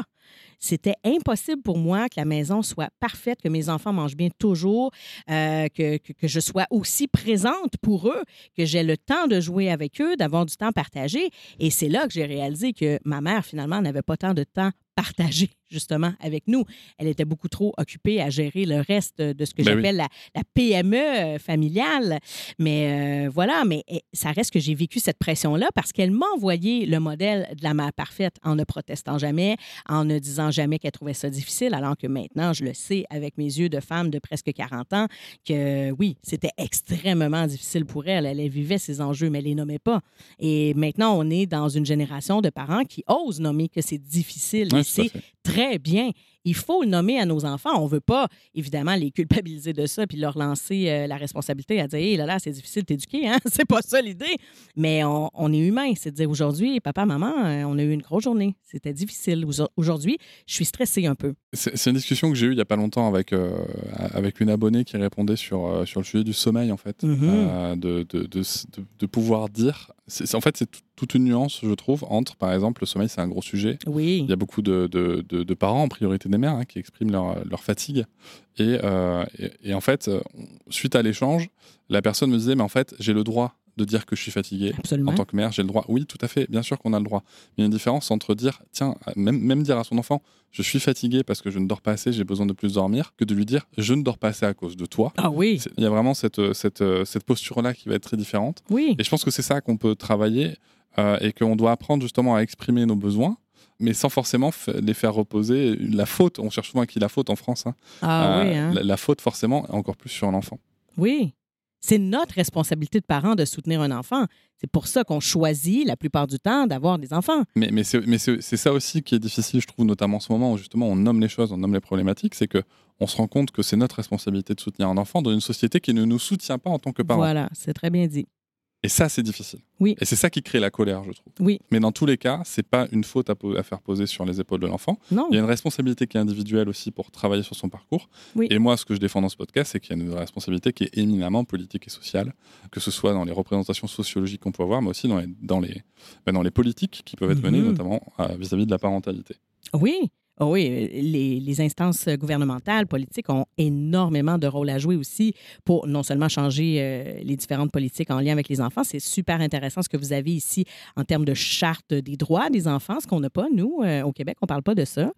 C'était impossible pour moi que la maison soit parfaite, que mes enfants mangent bien toujours, euh, que, que, que je sois aussi présente pour eux, que j'ai le temps de jouer avec eux, d'avoir du temps partagé. Et c'est là que j'ai réalisé que ma mère, finalement, n'avait pas tant de temps partagé, justement, avec nous. Elle était beaucoup trop occupée à gérer le reste de ce que Ben oui. j'appelle la, la PME familiale. Mais euh, voilà, mais eh, ça reste que j'ai vécu cette pression-là parce qu'elle m'a envoyé le modèle de la mère parfaite en ne protestant jamais, en ne disant jamais qu'elle trouvait ça difficile, alors que maintenant, je le sais avec mes yeux de femme de presque 40 ans, que oui, c'était extrêmement difficile pour elle. Elle vivait ses enjeux, mais elle les nommait pas. Et maintenant, on est dans une génération de parents qui osent nommer que c'est difficile. Ouais, c'est. Très bien. Il faut le nommer à nos enfants. On veut pas, évidemment, les culpabiliser de ça puis leur lancer euh, la responsabilité à dire Hé là là, c'est difficile de t'éduquer. Hein? C'est pas ça l'idée. Mais on, on est humain. C'est de dire aujourd'hui, papa, maman, euh, on a eu une grosse journée. C'était difficile. Aujo- Aujourd'hui, je suis stressée un peu. C'est une discussion que j'ai eue il y a pas longtemps avec, euh, avec une abonnée qui répondait sur, euh, sur le sujet du sommeil, en fait. De, de, de- de pouvoir dire. En fait, c'est tout- toute une nuance, je trouve, entre, par exemple, le sommeil, c'est un gros sujet. Oui. Il y a beaucoup de, de- de- de parents, en priorité des mères, hein, qui expriment leur, leur fatigue. Et, euh, et, et en fait, suite à l'échange, la personne me disait, mais en fait, j'ai le droit de dire que je suis fatigué. Absolument. En tant que mère, j'ai le droit. Oui, tout à fait, bien sûr qu'on a le droit. Mais il y a une différence entre dire, tiens, même, même dire à son enfant, je suis fatigué parce que je ne dors pas assez, j'ai besoin de plus dormir, que de lui dire, je ne dors pas assez à cause de toi. Ah oui. Il y a vraiment cette, cette, cette posture-là qui va être très différente. Oui. Et je pense que c'est ça qu'on peut travailler euh, et qu'on doit apprendre justement à exprimer nos besoins, mais sans forcément les faire reposer. La faute, on cherche souvent à qui la faute en France. hein. Ah Euh, oui. Hein? la, la faute, forcément, est encore plus sur l'enfant. Oui. C'est notre responsabilité de parents de soutenir un enfant. C'est pour ça qu'on choisit la plupart du temps d'avoir des enfants. Mais, c'est ça aussi qui est difficile, je trouve, notamment en ce moment où justement on nomme les choses, on nomme les problématiques, c'est que on se rend compte que c'est notre responsabilité de soutenir un enfant dans une société qui ne nous soutient pas en tant que parents. Voilà, c'est très bien dit. Et ça, c'est difficile. Oui. Et c'est ça qui crée la colère, je trouve. Oui. Mais dans tous les cas, c'est pas une faute à, faire poser sur les épaules de l'enfant. Non. Il y a une responsabilité qui est individuelle aussi pour travailler sur son parcours. Oui. Et moi, ce que je défends dans ce podcast, c'est qu'il y a une responsabilité qui est éminemment politique et sociale, que ce soit dans les représentations sociologiques qu'on peut avoir, mais aussi dans les, dans les, ben, dans les politiques qui peuvent être menées, Mhm. notamment euh, vis-à-vis de la parentalité. Oui. Ah oui, les, instances gouvernementales, politiques ont énormément de rôle à jouer aussi pour non seulement changer euh, les différentes politiques en lien avec les enfants, c'est super intéressant ce que vous avez ici en termes de charte des droits des enfants, ce qu'on n'a pas, nous, euh, au Québec, on ne parle pas de ça.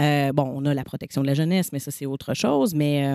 Euh, bon, on a la protection de la jeunesse, mais ça, c'est autre chose. Mais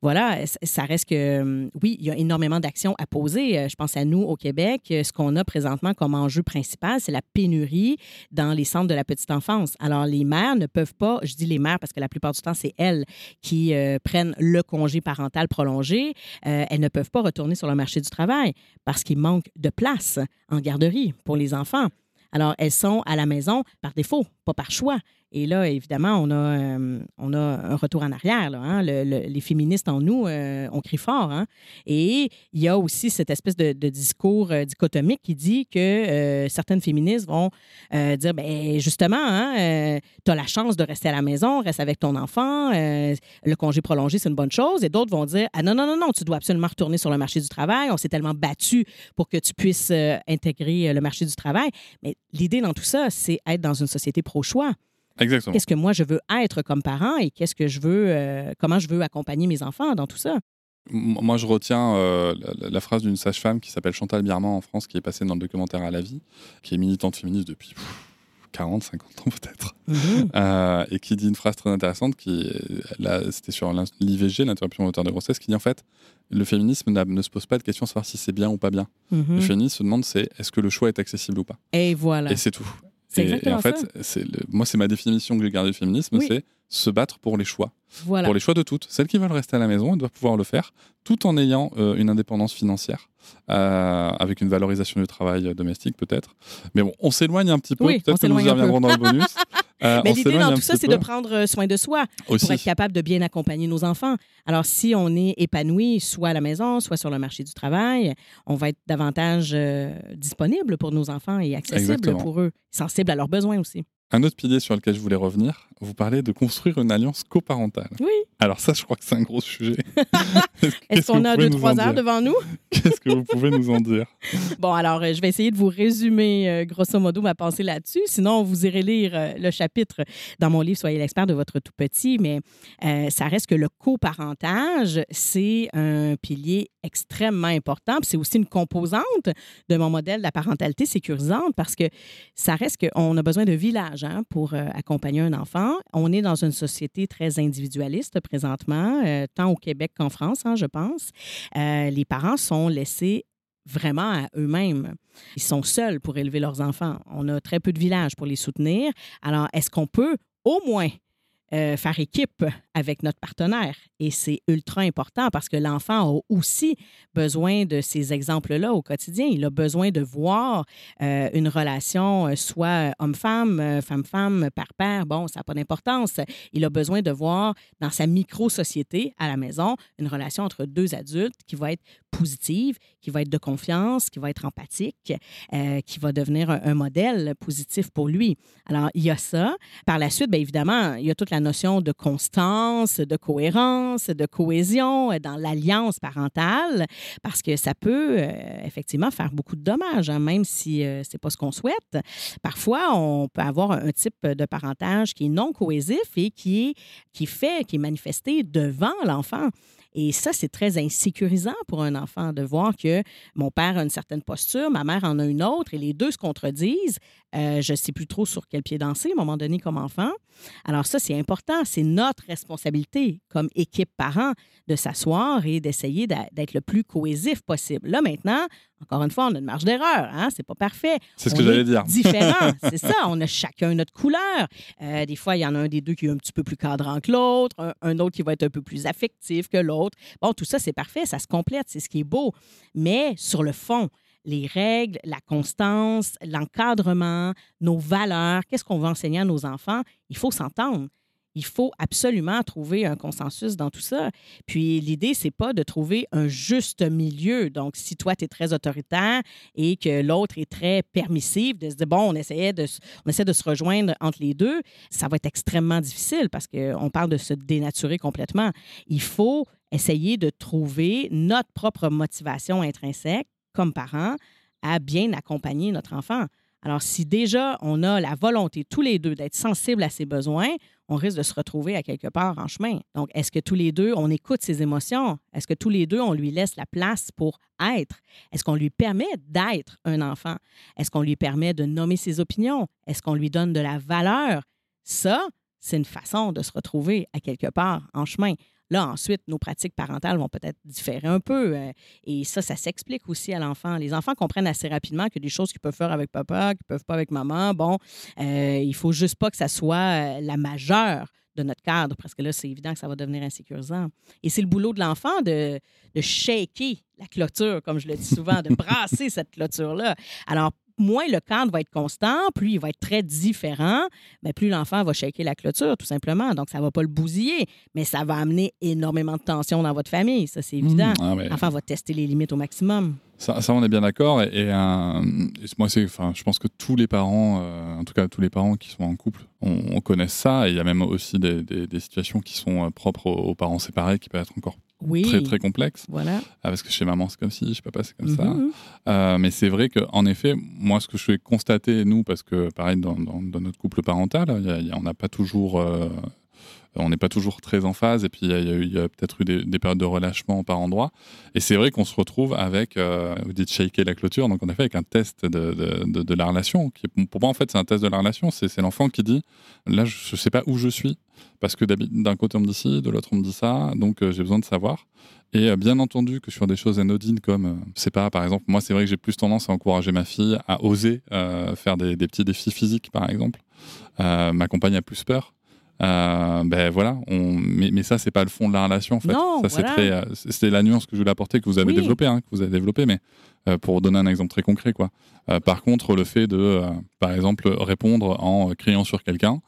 voilà, ça reste que, oui, il y a énormément d'actions à poser. Je pense à nous, au Québec, ce qu'on a présentement comme enjeu principal, c'est la pénurie dans les centres de la petite enfance. Alors, les mères ne peuvent pas, je dis les mères parce que la plupart du temps, c'est elles qui euh, prennent le congé parental prolongé. Euh, elles ne peuvent pas retourner sur le marché du travail parce qu'il manque de place en garderie pour les enfants. Alors, elles sont à la maison par défaut, pas par choix. Et là, évidemment, on a, euh, on a un retour en arrière. Là, hein. Le- le- les féministes en nous, euh, on crie fort. hein. Et il y a aussi cette espèce de, discours euh, dichotomique qui dit que euh, certaines féministes vont dire, ben justement, hein, tu as la chance de rester à la maison, reste avec ton enfant, le congé prolongé, c'est une bonne chose. Et d'autres vont dire, ah non, non, non, non, tu dois absolument retourner sur le marché du travail. On s'est tellement battu pour que tu puisses intégrer le marché du travail. Mais l'idée dans tout ça, c'est être dans une société pro-choix. Exactement. Qu'est-ce que moi je veux être comme parent et qu'est-ce que je veux, euh, comment je veux accompagner mes enfants dans tout ça? Moi, je retiens euh, la, la phrase d'une sage-femme qui s'appelle Chantal Birman en France, qui est passée dans le documentaire À la vie, qui est militante féministe depuis pff, 40, 50 ans peut-être, euh, et qui dit une phrase très intéressante, qui c'était sur l'IVG, l'interruption volontaire de grossesse, qui dit en fait, le féminisme ne se pose pas de question de savoir si c'est bien ou pas bien. Mhm. Le féminisme se demande c'est est-ce que le choix est accessible ou pas? Et voilà. Et c'est tout. Et- en fait, c'est le- moi, c'est ma définition que j'ai gardée du féminisme, Oui. c'est se battre pour les choix. Voilà. Pour les choix de toutes. Celles qui veulent rester à la maison, elles doivent pouvoir le faire, tout en ayant euh, une indépendance financière, euh, avec une valorisation du travail euh, domestique peut-être. Mais bon, on s'éloigne un petit peu, Oui, peut-être que nous y reviendrons dans le bonus. Euh, Mais l'idée dans tout ça, c'est de prendre euh, soin de soi aussi. pour être capable de bien accompagner nos enfants. Alors, si on est épanoui, soit à la maison, soit sur le marché du travail, on va être davantage euh, disponible pour nos enfants et accessible Exactement. pour eux, sensible à leurs besoins aussi. Un autre pilier sur lequel je voulais revenir, vous parlez de construire une alliance coparentale. Oui. Alors ça, je crois que c'est un gros sujet. Est-ce qu'on a deux, trois heures devant nous? Qu'est-ce que vous pouvez nous en dire? Bon, alors, euh, je vais essayer de vous résumer euh, grosso modo ma pensée là-dessus. Sinon, vous irez lire euh, le chapitre dans mon livre Soyez l'expert de votre tout petit. Mais euh, ça reste que le coparentage, c'est un pilier extrêmement important. C'est aussi une composante de mon modèle de la parentalité sécurisante parce que ça reste qu'on a besoin de village hein, pour euh, accompagner un enfant. On est dans une société très individualiste présentement, euh, tant au Québec qu'en France, hein, je pense. Euh, les parents sont laissés vraiment à eux-mêmes. Ils sont seuls pour élever leurs enfants. On a très peu de villages pour les soutenir. Alors, est-ce qu'on peut au moins euh, faire équipe avec notre partenaire. Et c'est ultra important parce que l'enfant a aussi besoin de ces exemples-là au quotidien. Il a besoin de voir euh, une relation, euh, soit homme-femme, femme-femme, père-père. Bon, ça n'a pas d'importance. Il a besoin de voir dans sa micro-société à la maison une relation entre deux adultes qui va être positive, qui va être de confiance, qui va être empathique, qui va devenir un, un, modèle positif pour lui. Alors, il y a ça. Par la suite, bien évidemment, il y a toute la notion de constance, de cohérence, de cohésion euh, dans l'alliance parentale, parce que ça peut euh, effectivement faire beaucoup de dommages, hein, même si euh, c'est pas ce qu'on souhaite. Parfois, on peut avoir un type de parentage qui est non cohésif et qui est qui fait, qui est manifesté devant l'enfant. Et ça, c'est très insécurisant pour un enfant de voir que mon père a une certaine posture, ma mère en a une autre, et les deux se contredisent. Euh, je ne sais plus trop sur quel pied danser à un moment donné comme enfant. Alors ça, c'est important. C'est notre responsabilité comme équipe parent de s'asseoir et d'essayer d'être le plus cohésif possible. Là, maintenant, encore une fois, on a une marge d'erreur. Hein? C'est pas parfait. C'est ce que j'allais dire. Différent, c'est ça. On a chacun notre couleur. Euh, des fois, il y en a un des deux qui est un petit peu plus cadrant que l'autre, un, un, autre qui va être un peu plus affectif que l'autre. Bon, tout ça, c'est parfait. Ça se complète. C'est ce qui est beau. Mais sur le fond, les règles, la constance, l'encadrement, nos valeurs, qu'est-ce qu'on veut enseigner à nos enfants, il faut s'entendre. Il faut absolument trouver un consensus dans tout ça. Puis l'idée, c'est pas de trouver un juste milieu. Donc, si toi, tu es très autoritaire et que l'autre est très permissif, de se dire, bon, on, essayait de, on essaie de se rejoindre entre les deux, ça va être extrêmement difficile parce qu'on parle de se dénaturer complètement. Il faut essayer de trouver notre propre motivation intrinsèque comme parents à bien accompagner notre enfant. Alors, si déjà on a la volonté tous les deux d'être sensibles à ses besoins, on risque de se retrouver à quelque part en chemin. Donc, est-ce que tous les deux, on écoute ses émotions? Est-ce que tous les deux, on lui laisse la place pour être? Est-ce qu'on lui permet d'être un enfant? Est-ce qu'on lui permet de nommer ses opinions? Est-ce qu'on lui donne de la valeur? Ça, c'est une façon de se retrouver à quelque part en chemin. Là, ensuite, nos pratiques parentales vont peut-être différer un peu. Euh, et ça, ça s'explique aussi à l'enfant. Les enfants comprennent assez rapidement que des choses qu'ils peuvent faire avec papa, qu'ils peuvent pas avec maman, bon, euh, il faut juste pas que ça soit euh, la majeure de notre cadre, parce que là, c'est évident que ça va devenir insécurisant. Et c'est le boulot de l'enfant de, de shaker la clôture, comme je le dis souvent, de brasser cette clôture-là. Alors, moins le cadre va être constant, plus il va être très différent, mais plus l'enfant va shaker la clôture, tout simplement. Donc, ça ne va pas le bousiller, mais ça va amener énormément de tension dans votre famille. Ça, c'est évident. Mmh, ah L'enfant va tester les limites au maximum. Ça, ça on est bien d'accord. Et, euh, moi, c'est, enfin, je pense que tous les parents, euh, en tout cas tous les parents qui sont en couple, on, connaît ça. Et il y a même aussi des, des, des situations qui sont euh, propres aux, aux parents séparés qui peuvent être encore oui. très très complexe. Voilà. Ah, parce que chez maman c'est comme si, chez papa c'est comme ça. Mhm. Euh, mais c'est vrai qu'en effet, moi ce que je fais constater, nous, parce que pareil dans, dans, dans notre couple parental, y a, y a, on n'a pas toujours... On n'est pas toujours très en phase et puis il y a, peut-être eu des, des, périodes de relâchement par endroit. Et c'est vrai qu'on se retrouve avec, euh, vous dites shaker la clôture, donc on a fait avec un test de, la relation. Qui, pour moi, en fait, c'est un test de la relation. C'est l'enfant qui dit, là, je ne sais pas où je suis, parce que d'un côté on me dit ci, de l'autre on me dit ça, donc euh, j'ai besoin de savoir. Et euh, bien entendu que sur des choses anodines comme, euh, c'est pas, par exemple, moi c'est vrai que j'ai plus tendance à encourager ma fille à oser faire des, petits défis physiques, par exemple. ma compagne a plus peur. Euh, ben voilà, on... mais, mais ça c'est pas le fond de la relation en fait. Non, ça voilà. c'est très, euh, c'est la nuance que je voulais apporter que vous avez Oui. développé, hein, que vous avez développé, mais euh, pour donner un exemple très concret quoi. Euh, par contre, le fait de, par exemple, répondre en criant sur quelqu'un,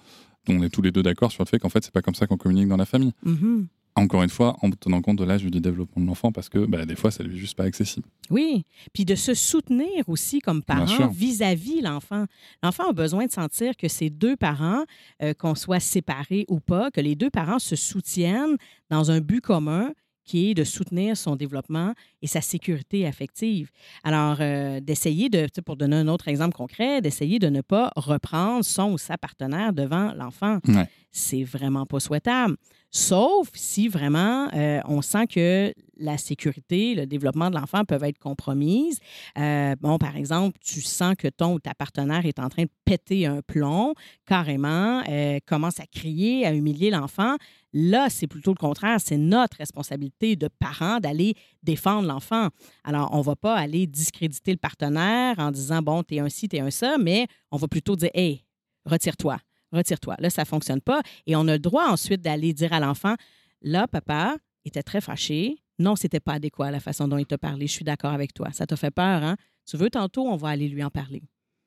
on est tous les deux d'accord sur le fait qu'en fait c'est pas comme ça qu'on communique dans la famille. Mhm. Encore une fois, en tenant compte de l'âge du développement de l'enfant, parce que bah, des fois, ça lui est juste pas accessible. Oui, puis de se soutenir aussi comme parent vis-à-vis l'enfant. L'enfant a besoin de sentir que ses deux parents, euh, qu'on soit séparés ou pas, que les deux parents se soutiennent dans un but commun qui est de soutenir son développement et sa sécurité affective. Alors, euh, d'essayer de, pour donner un autre exemple concret, d'essayer de ne pas reprendre son ou sa partenaire devant l'enfant. Ouais. C'est vraiment pas souhaitable. Sauf si vraiment euh, on sent que la sécurité, le développement de l'enfant peuvent être compromises. Euh, bon, par exemple, tu sens que ton ou ta partenaire est en train de péter un plomb, carrément, euh, commence à crier, à humilier l'enfant. Là, c'est plutôt le contraire. C'est notre responsabilité de parents d'aller défendre l'enfant. Alors, on ne va pas aller discréditer le partenaire en disant, bon, t'es un ci, t'es un ça, mais on va plutôt dire, hey, retire-toi retire-toi. Là, ça ne fonctionne pas. Et on a le droit ensuite d'aller dire à l'enfant, là, papa était très fâché. Non, c'était pas adéquat la façon dont il t'a parlé. Je suis d'accord avec toi. Ça t'a fait peur, hein? Tu veux tantôt, on va aller lui en parler.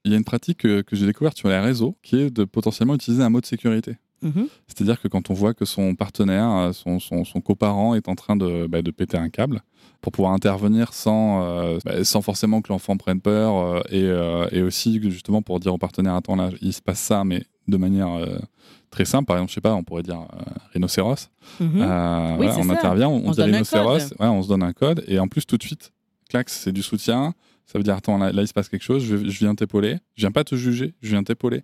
Il y a une pratique que, que j'ai découverte sur les réseaux qui est de potentiellement utiliser un mot de sécurité. Mhm. C'est-à-dire que quand on voit que son partenaire, euh, son, son, son coparent est en train de, bah, de péter un câble, pour pouvoir intervenir sans, euh, bah, sans forcément que l'enfant prenne peur, euh, et, euh, et aussi justement pour dire au partenaire, attends là, il se passe ça, mais de manière euh, très simple. Par exemple, je sais pas, on pourrait dire euh, rhinocéros. Mhm. Euh, Oui, voilà, c'est on ça. intervient, on, dit donne un rhinocéros, ouais, on se donne un code, et en plus tout de suite, clac, c'est du soutien. Ça veut dire, attends, là, là, il se passe quelque chose, je, je viens t'épauler. Je viens pas te juger, je viens t'épauler.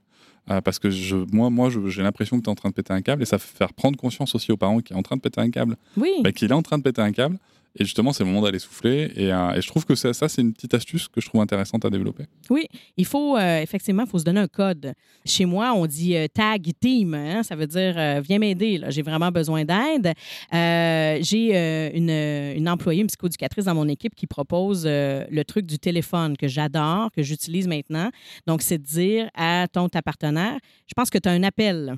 Euh, parce que je, moi, moi j'ai l'impression que tu es en train de péter un câble, et ça fait faire prendre conscience aussi aux parents qui est en train de péter un câble, Oui. bah, qu'il est en train de péter un câble. Et justement, c'est le moment d'aller souffler. Et, euh, et je trouve que ça, ça c'est une petite astuce que je trouve intéressante à développer. Oui, il faut euh, effectivement, il faut se donner un code. Chez moi, on dit euh, tag team, hein, ça veut dire viens m'aider, j'ai vraiment besoin d'aide. J'ai une, employée, une psychoéducatrice dans mon équipe qui propose le truc du téléphone que j'adore, que j'utilise maintenant. Donc, c'est de dire à ton ta partenaire, je pense que tu as un appel.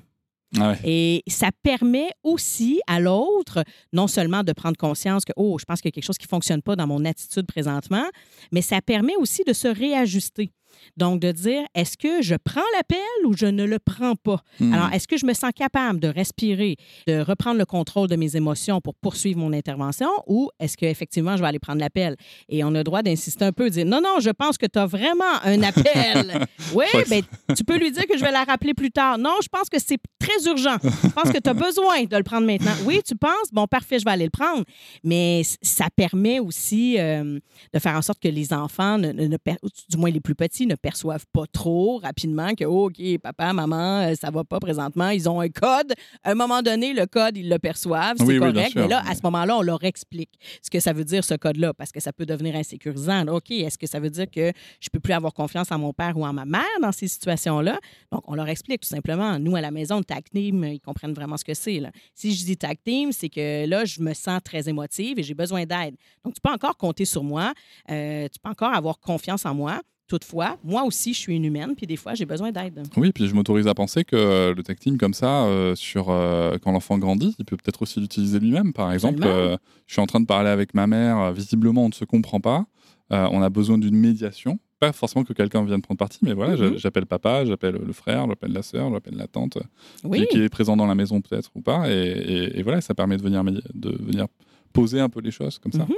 Ah. Et ça permet aussi à l'autre, non seulement de prendre conscience que, oh, je pense qu'il y a quelque chose qui ne fonctionne pas dans mon attitude présentement, mais ça permet aussi de se réajuster. Donc, de dire, est-ce que je prends l'appel ou je ne le prends pas? Hmm. Alors, est-ce que je me sens capable de respirer, de reprendre le contrôle de mes émotions pour poursuivre mon intervention ou est-ce qu'effectivement, je vais aller prendre l'appel? Et on a le droit d'insister un peu, de dire, non, non, je pense que tu as vraiment un appel. oui, ben, tu peux lui dire que je vais la rappeler plus tard. Non, je pense que c'est très urgent. Je pense que tu as besoin de le prendre maintenant. Oui, tu penses? Bon, parfait, je vais aller le prendre. Mais ça permet aussi euh, de faire en sorte que les enfants, ne, ne- ne per- ou du moins les plus petits, ne perçoivent pas trop rapidement que, oh, OK, papa, maman, euh, ça va pas présentement. Ils ont un code. À un moment donné, le code, ils le perçoivent. C'est Oui, correct. mais là, à ce moment-là, on leur explique ce que ça veut dire, ce code-là, parce que ça peut devenir insécurisant. OK, est-ce que ça veut dire que je peux plus avoir confiance en mon père ou en ma mère dans ces situations-là? Donc, on leur explique tout simplement. Nous, à la maison, le tag team, ils comprennent vraiment ce que c'est. là. Si je dis tag team, c'est que là, je me sens très émotive et j'ai besoin d'aide. Donc, tu peux encore compter sur moi. Euh, tu peux encore avoir confiance en moi. Toutefois, moi aussi, je suis une humaine, puis des fois, j'ai besoin d'aide. Oui, puis je m'autorise à penser que euh, le tag team comme ça, euh, sur euh, quand l'enfant grandit, il peut peut-être aussi l'utiliser lui-même. Par exemple, euh, je suis en train de parler avec ma mère, visiblement on ne se comprend pas, on a besoin d'une médiation. Pas forcément que quelqu'un vienne prendre parti, mais voilà, Mhm. j'a- j'appelle papa, j'appelle le frère, j'appelle la sœur, j'appelle la tante, Oui, qui, qui est présent dans la maison peut-être ou pas, et, et- et voilà, ça permet de venir, médi- de venir poser un peu les choses comme ça. Mhm.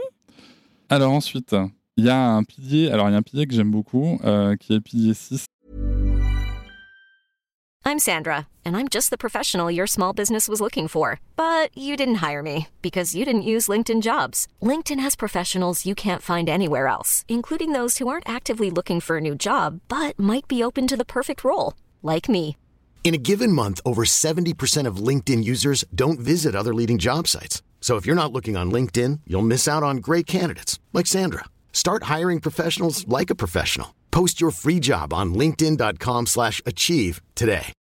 Alors ensuite, il y a un pilier, alors il y a un pilier que j'aime beaucoup, euh, qui est le pilier 6, I'm Sandra, and I'm just the professional your small business was looking for. But you didn't hire me because you didn't use LinkedIn jobs. LinkedIn has professionals you can't find anywhere else, including those who aren't actively looking for a new job but might be open to the perfect role, like me. In a given month, over 70% of LinkedIn users don't visit other leading job sites. So if you're not looking on LinkedIn, you'll miss out on great candidates like Sandra. Start hiring professionals like a professional. Post your free job on linkedin.com/achieve slash achieve today.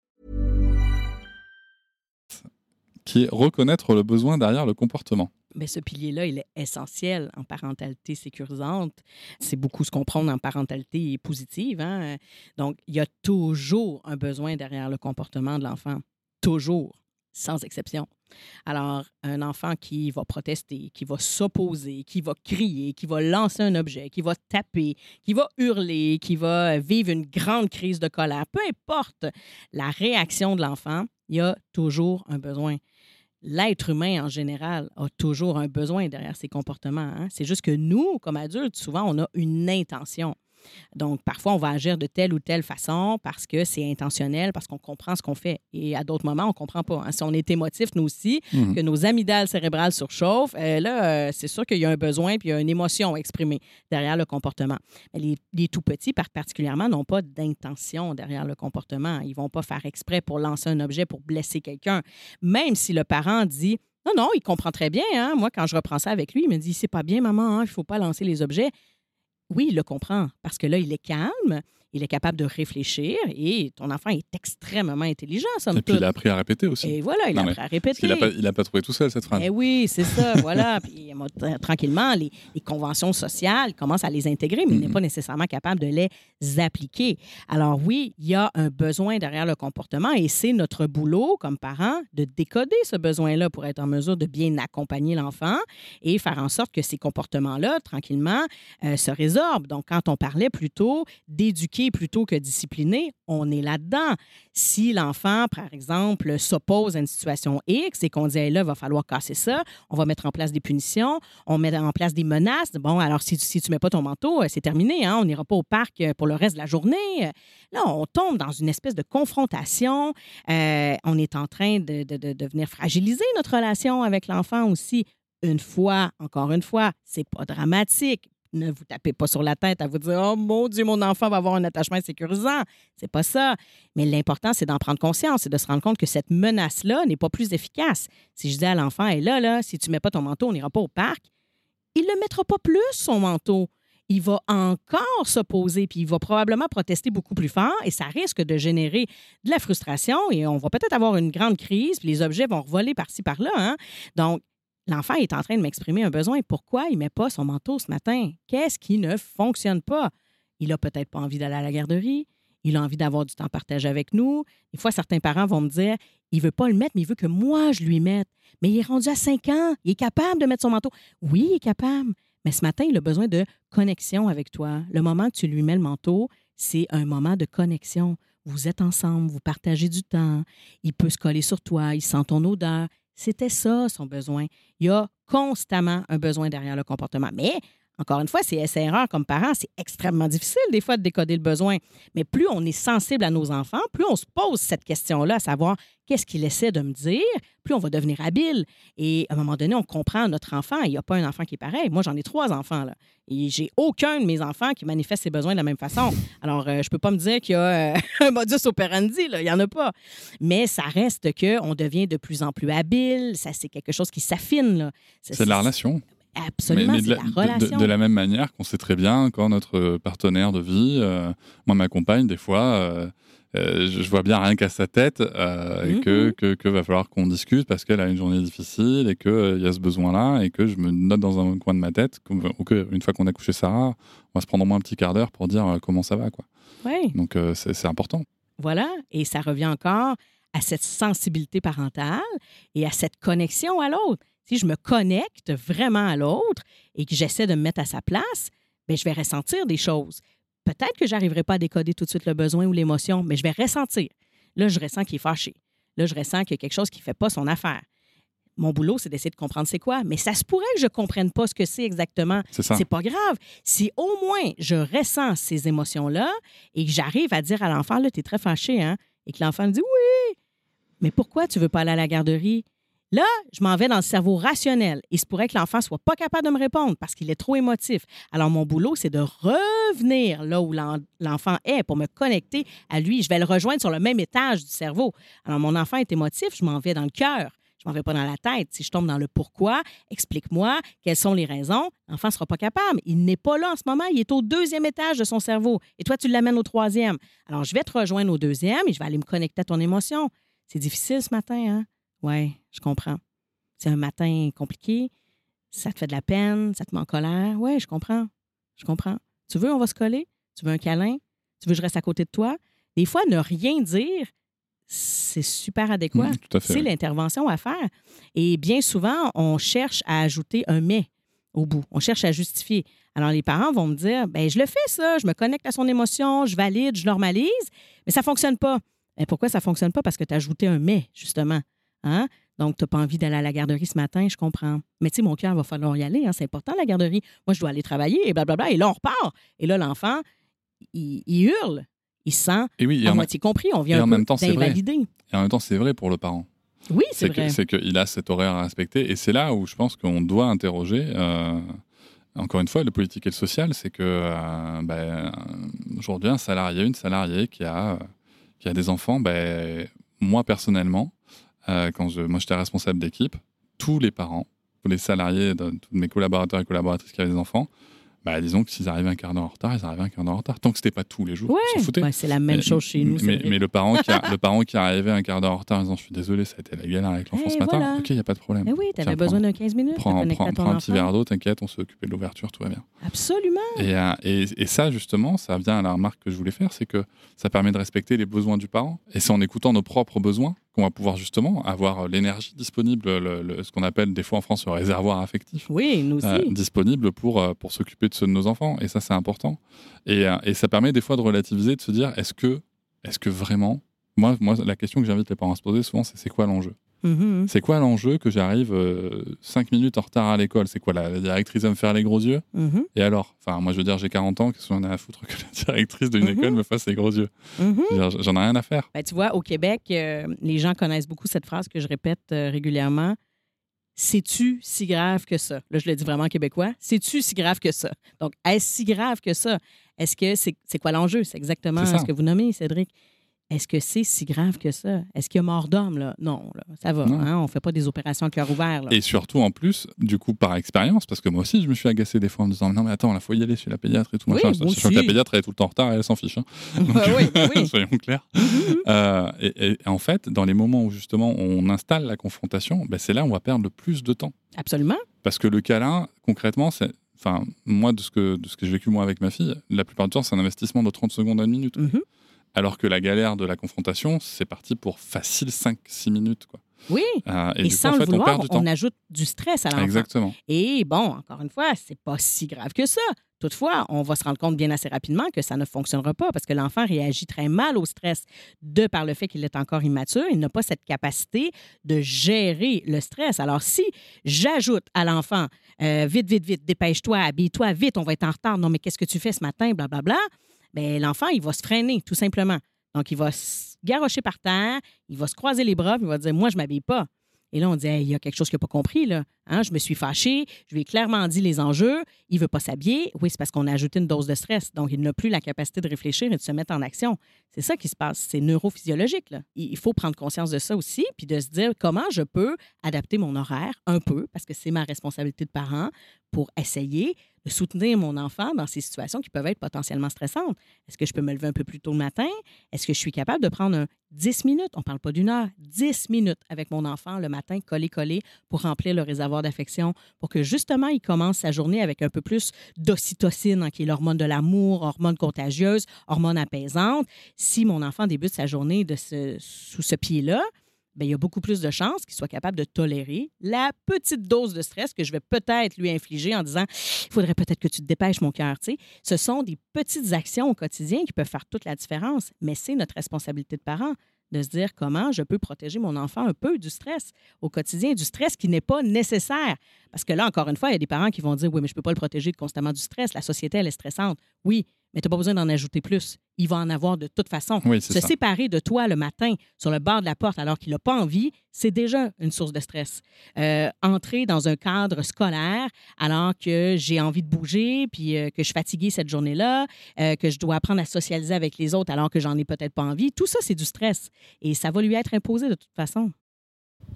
qui est reconnaître le besoin derrière le comportement. Mais ce pilier-là, il est essentiel en parentalité sécurisante. C'est beaucoup ce qu'on prône en parentalité positive. hein. Donc, il y a toujours un besoin derrière le comportement de l'enfant. Toujours, sans exception. Alors, un enfant qui va protester, qui va s'opposer, qui va crier, qui va lancer un objet, qui va taper, qui va hurler, qui va vivre une grande crise de colère, peu importe la réaction de l'enfant, il y a toujours un besoin l'être humain en général a toujours un besoin derrière ses comportements. hein. C'est juste que nous, comme adultes, souvent, on a une intention. Donc, parfois, on va agir de telle ou telle façon parce que c'est intentionnel, parce qu'on comprend ce qu'on fait. Et à d'autres moments, on ne comprend pas. hein. Si on est émotif, nous aussi, Mhm. que nos amygdales cérébrales surchauffent, euh, là, euh, c'est sûr qu'il y a un besoin puis il y a une émotion exprimée derrière le comportement. Mais les, les tout petits, par- particulièrement, n'ont pas d'intention derrière le comportement. Ils ne vont pas faire exprès pour lancer un objet pour blesser quelqu'un. Même si le parent dit non, non, il comprend très bien. hein. Moi, quand je reprends ça avec lui, il me dit c'est pas bien, maman, hein, il ne faut pas lancer les objets. Oui, il le comprend parce que là, il est calme. Il est capable de réfléchir et ton enfant est extrêmement intelligent, somme Et puis toute. il a appris à répéter aussi. Et voilà, il Non, a appris à répéter. Il a pas, trouvé tout seul cette phrase. Eh oui, c'est ça, voilà. Puis tranquillement, les, les conventions sociales commencent à les intégrer, mais il n'est Mhm. pas nécessairement capable de les appliquer. Alors oui, il y a un besoin derrière le comportement et c'est notre boulot comme parents de décoder ce besoin-là pour être en mesure de bien accompagner l'enfant et faire en sorte que ces comportements-là, tranquillement, euh, se résorbent. Donc, quand on parlait plutôt d'éduquer plutôt que discipliner, on est là-dedans. Si l'enfant, par exemple, s'oppose à une situation X et qu'on dit, Hey, là, va falloir casser ça, on va mettre en place des punitions, on met en place des menaces. Bon, alors si, si tu mets pas ton manteau, euh, c'est terminé, hein, on n'ira pas au parc euh, pour le reste de la journée. Là, on tombe dans une espèce de confrontation. Euh, on est en train de, de venir fragiliser notre relation avec l'enfant aussi. Une fois, encore une fois, c'est pas dramatique. Ne vous tapez pas sur la tête à vous dire Oh mon Dieu, mon enfant va avoir un attachement sécurisant. C'est pas ça. Mais l'important, c'est d'en prendre conscience et de se rendre compte que cette menace-là n'est pas plus efficace. Si je dis à l'enfant, et là, là, si tu mets pas ton manteau, on n'ira pas au parc, il ne mettra pas plus son manteau. Il va encore s'opposer, puis il va probablement protester beaucoup plus fort, et ça risque de générer de la frustration, et on va peut-être avoir une grande crise, puis les objets vont revoler par-ci, par-là. hein. Donc, l'enfant est en train de m'exprimer un besoin. Pourquoi il ne met pas son manteau ce matin? Qu'est-ce qui ne fonctionne pas? Il a peut-être pas envie d'aller à la garderie. Il a envie d'avoir du temps partagé avec nous. Des fois, certains parents vont me dire il veut pas le mettre, mais il veut que moi, je lui mette. Mais il est rendu à 5 ans. Il est capable de mettre son manteau. Oui, il est capable. Mais ce matin, il a besoin de connexion avec toi. Le moment que tu lui mets le manteau, c'est un moment de connexion. Vous êtes ensemble, vous partagez du temps. Il peut se coller sur toi, il sent ton odeur. C'était ça, son besoin. Il y a constamment un besoin derrière le comportement. Mais, encore une fois, c'est essai-erreur comme parent. C'est extrêmement difficile, des fois, de décoder le besoin. Mais plus on est sensible à nos enfants, plus on se pose cette question-là, à savoir qu'est-ce qu'il essaie de me dire, plus on va devenir habile. Et à un moment donné, on comprend notre enfant. Il n'y a pas un enfant qui est pareil. Moi, j'en ai trois enfants. Là. Et j'ai aucun de mes enfants qui manifeste ses besoins de la même façon. Alors, euh, je peux pas me dire qu'il y a euh, un modus operandi. Là. Il n'y en a pas. Mais ça reste qu'on devient de plus en plus habile. Ça, c'est quelque chose qui s'affine. C'est de la relation. Absolument, Mais- de, la, relation. de- de la même manière qu'on sait très bien quand notre partenaire de vie, euh, moi ma compagne, des fois, euh, euh, je, vois bien rien qu'à sa tête euh, Mhm. que, que, que va falloir qu'on discute parce qu'elle a une journée difficile et qu'il y a ce besoin-là et que je me note dans un coin de ma tête qu'une une fois qu'on a couché Sarah, on va se prendre au moins un petit quart d'heure pour dire euh, comment ça va. Quoi. Donc euh, c'est important. Voilà, et ça revient encore à cette sensibilité parentale et à cette connexion à l'autre. Si je me connecte vraiment à l'autre et que j'essaie de me mettre à sa place, bien, je vais ressentir des choses. Peut-être que j'arriverai pas à décoder tout de suite le besoin ou l'émotion, mais je vais ressentir. Là, je ressens qu'il est fâché. Là, je ressens qu'il y a quelque chose qui ne fait pas son affaire. Mon boulot, c'est d'essayer de comprendre c'est quoi, mais ça se pourrait que je ne comprenne pas ce que c'est exactement. C'est pas grave. Si au moins je ressens ces émotions-là et que j'arrive à dire à l'enfant, là, tu es très fâché, hein? Et que l'enfant me dit oui, mais pourquoi tu veux pas aller à la garderie? Là, je m'en vais dans le cerveau rationnel. Il se pourrait que l'enfant soit pas capable de me répondre parce qu'il est trop émotif. Alors, mon boulot, c'est de revenir là où l'en- l'enfant est pour me connecter à lui. Je vais le rejoindre sur le même étage du cerveau. Alors, mon enfant est émotif, je m'en vais dans le cœur. Je m'en vais pas dans la tête. Si je tombe dans le pourquoi, explique-moi quelles sont les raisons. L'enfant ne sera pas capable. Il n'est pas là en ce moment. Il est au deuxième étage de son cerveau. Et toi, tu l'amènes au troisième. Alors, je vais te rejoindre au deuxième et je vais aller me connecter à ton émotion. C'est difficile ce matin, hein? Oui, je comprends. C'est un matin compliqué. Ça te fait de la peine, ça te met en colère. Oui, je comprends. Je comprends. Tu veux, on va se coller? Tu veux un câlin? Tu veux que je reste à côté de toi? Des fois, ne rien dire, c'est super adéquat. Mm, fait. C'est l'intervention à faire. Et bien souvent, on cherche à ajouter un mais au bout. On cherche à justifier. Alors, les parents vont me dire ben je le fais, ça. Je me connecte à son émotion, je valide, je normalise, mais ça ne fonctionne pas. Ben, pourquoi ça ne fonctionne pas? Parce que tu as ajouté un mais, justement. Hein? Donc, tu n'as pas envie d'aller à la garderie ce matin, je comprends. Mais tu sais, mon cœur, va falloir y aller. hein. C'est important, la garderie. Moi, je dois aller travailler et blablabla. Et là, on repart. Et là, l'enfant, il, il hurle. Il se sent Et oui, et à en, moitié compris. On et vient en un peu même temps, d'invalider. et en même temps, c'est vrai pour le parent. Oui, c'est c'est que- vrai. c'est qu'il a cet horaire à respecter. Et c'est là où je pense qu'on doit interroger, euh, encore une fois, le politique et le social, c'est que euh, ben, aujourd'hui, un salarié, une salariée qui a, qui a des enfants, ben, moi personnellement, euh, quand je, moi j'étais responsable d'équipe, tous les parents, tous les salariés, de- tous mes collaborateurs et collaboratrices qui avaient des enfants, bah, disons que s'ils arrivaient un quart d'heure en retard, ils arrivaient un quart d'heure en retard. Tant que c'était pas tous les jours, ils s'en foutaient. Ouais, c'est la même Mais- chose chez nous. Mais, le, parent qui a- le parent qui arrivait un quart d'heure en retard en disant Je suis désolé, ça a été la galère avec l'enfant Eh, ce matin. voilà. Ok, il n'y a pas de problème. Eh oui, tu avais Tiens, besoin prends- d'un 15 minutes. Prends, prends- un petit verre d'eau, t'inquiète, on s'est occupé de l'ouverture, tout va bien. Absolument. Et, euh, et, et ça, justement, ça vient à la remarque que je voulais faire, c'est que ça permet de respecter les besoins du parent. Et c'est en écoutant nos propres besoins qu'on va pouvoir justement avoir euh, l'énergie disponible, le- le- ce qu'on appelle des fois en France le réservoir affectif. Oui, nous aussi. euh, disponible pour, euh, pour s'occuper de ceux de nos enfants. Et ça, c'est important. Et, et ça permet des fois de relativiser, de se dire, est-ce que, est que vraiment... Moi, moi, la question que j'invite les parents à se poser souvent, c'est c'est quoi l'enjeu? Mhm. C'est quoi l'enjeu que j'arrive 5 minutes en retard à l'école? C'est quoi la, la directrice va me faire les gros yeux? Mhm. Et alors? Enfin, moi, je veux dire, j'ai 40 ans, qu'est-ce qu'on a à foutre que la directrice d'une Mhm. école me fasse les gros yeux? J'en ai rien à faire. Ben, tu vois, au Québec, euh, les gens connaissent beaucoup cette phrase que je répète euh, régulièrement. C'est-tu si grave que ça? Là, je le dis vraiment en québécois. C'est-tu si grave que ça? Donc, est-ce si grave que ça? Est-ce que c'est quoi l'enjeu? C'est exactement C'est ça. ce que vous nommez, Cédric. Est-ce que c'est si grave que ça? Est-ce qu'il y a mort d'homme, là? Non, là, ça va. Hein, on ne fait pas des opérations à cœur ouvert. Là. Et surtout, en plus, du coup, par expérience, parce que moi aussi, je me suis agacé des fois en me disant Non, mais attends, il faut y aller chez la pédiatre et tout. Oui, machin. moi Sachant que la pédiatre, elle est tout le temps en retard et elle s'en fiche. hein. Donc, oui, oui. soyons clairs. Mhm. Euh, et, et en fait, dans les moments où justement on installe la confrontation, ben, c'est là où on va perdre le plus de temps. Absolument. Parce que le câlin, concrètement, c'est. Enfin, moi, de ce, que, de ce que j'ai vécu moi avec ma fille, la plupart du temps, c'est un investissement de 30 secondes à une minute. Mhm. Alors que la galère de la confrontation, c'est parti pour facile 5-6 minutes. Quoi. Oui. Euh, et, Et, du coup, sans en le fait, vouloir, on ajoute du stress à l'enfant. Exactement. Et bon, encore une fois, c'est pas si grave que ça. Toutefois, on va se rendre compte bien assez rapidement que ça ne fonctionnera pas parce que l'enfant réagit très mal au stress de par le fait qu'il est encore immature. Il n'a pas cette capacité de gérer le stress. Alors, si j'ajoute à l'enfant euh, vite, vite, vite, dépêche-toi, habille-toi, vite, on va être en retard. Non, mais qu'est-ce que tu fais ce matin, blablabla, bien, l'enfant, il va se freiner, tout simplement. Donc, il va se garrocher par terre, il va se croiser les bras, il va dire Moi, je m'habille pas. Et là, on dit, il y a quelque chose qu'il n'a pas compris. Là. Hein, je me suis fâchée, je lui ai clairement dit les enjeux, il ne veut pas s'habiller. Oui, c'est parce qu'on a ajouté une dose de stress. Donc, il n'a plus la capacité de réfléchir et de se mettre en action. C'est ça qui se passe. C'est neurophysiologique. Là. Il faut prendre conscience de ça aussi, puis de se dire comment je peux adapter mon horaire un peu, parce que c'est ma responsabilité de parent, pour essayer de soutenir mon enfant dans ces situations qui peuvent être potentiellement stressantes. Est-ce que je peux me lever un peu plus tôt le matin? Est-ce que je suis capable de prendre un 10 minutes, on ne parle pas d'une heure, 10 minutes avec mon enfant le matin, collé-collé, pour remplir le réservoir d'affection, pour que justement il commence sa journée avec un peu plus d'ocytocine, hein, qui est l'hormone de l'amour, hormone contagieuse, hormone apaisante. Si mon enfant débute sa journée de ce- sous ce pied-là, ben, il y a beaucoup plus de chances qu'il soit capable de tolérer la petite dose de stress que je vais peut-être lui infliger en disant il faudrait peut-être que tu te dépêches, mon cœur. Ce sont des petites actions au quotidien qui peuvent faire toute la différence, mais c'est notre responsabilité de parent de se dire comment je peux protéger mon enfant un peu du stress au quotidien, du stress qui n'est pas nécessaire. Parce que là, encore une fois, il y a des parents qui vont dire oui, mais je ne peux pas le protéger constamment du stress. La société, elle est stressante. Oui, mais tu n'as pas besoin d'en ajouter plus. Il va en avoir de toute façon. Oui, Se ça. séparer de toi le matin sur le bord de la porte alors qu'il n'a pas envie, c'est déjà une source de stress. Euh, entrer dans un cadre scolaire alors que j'ai envie de bouger, puis euh, que je suis fatiguée cette journée-là, euh, que je dois apprendre à socialiser avec les autres alors que j'en ai peut-être pas envie, tout ça, c'est du stress. Et ça va lui être imposé de toute façon.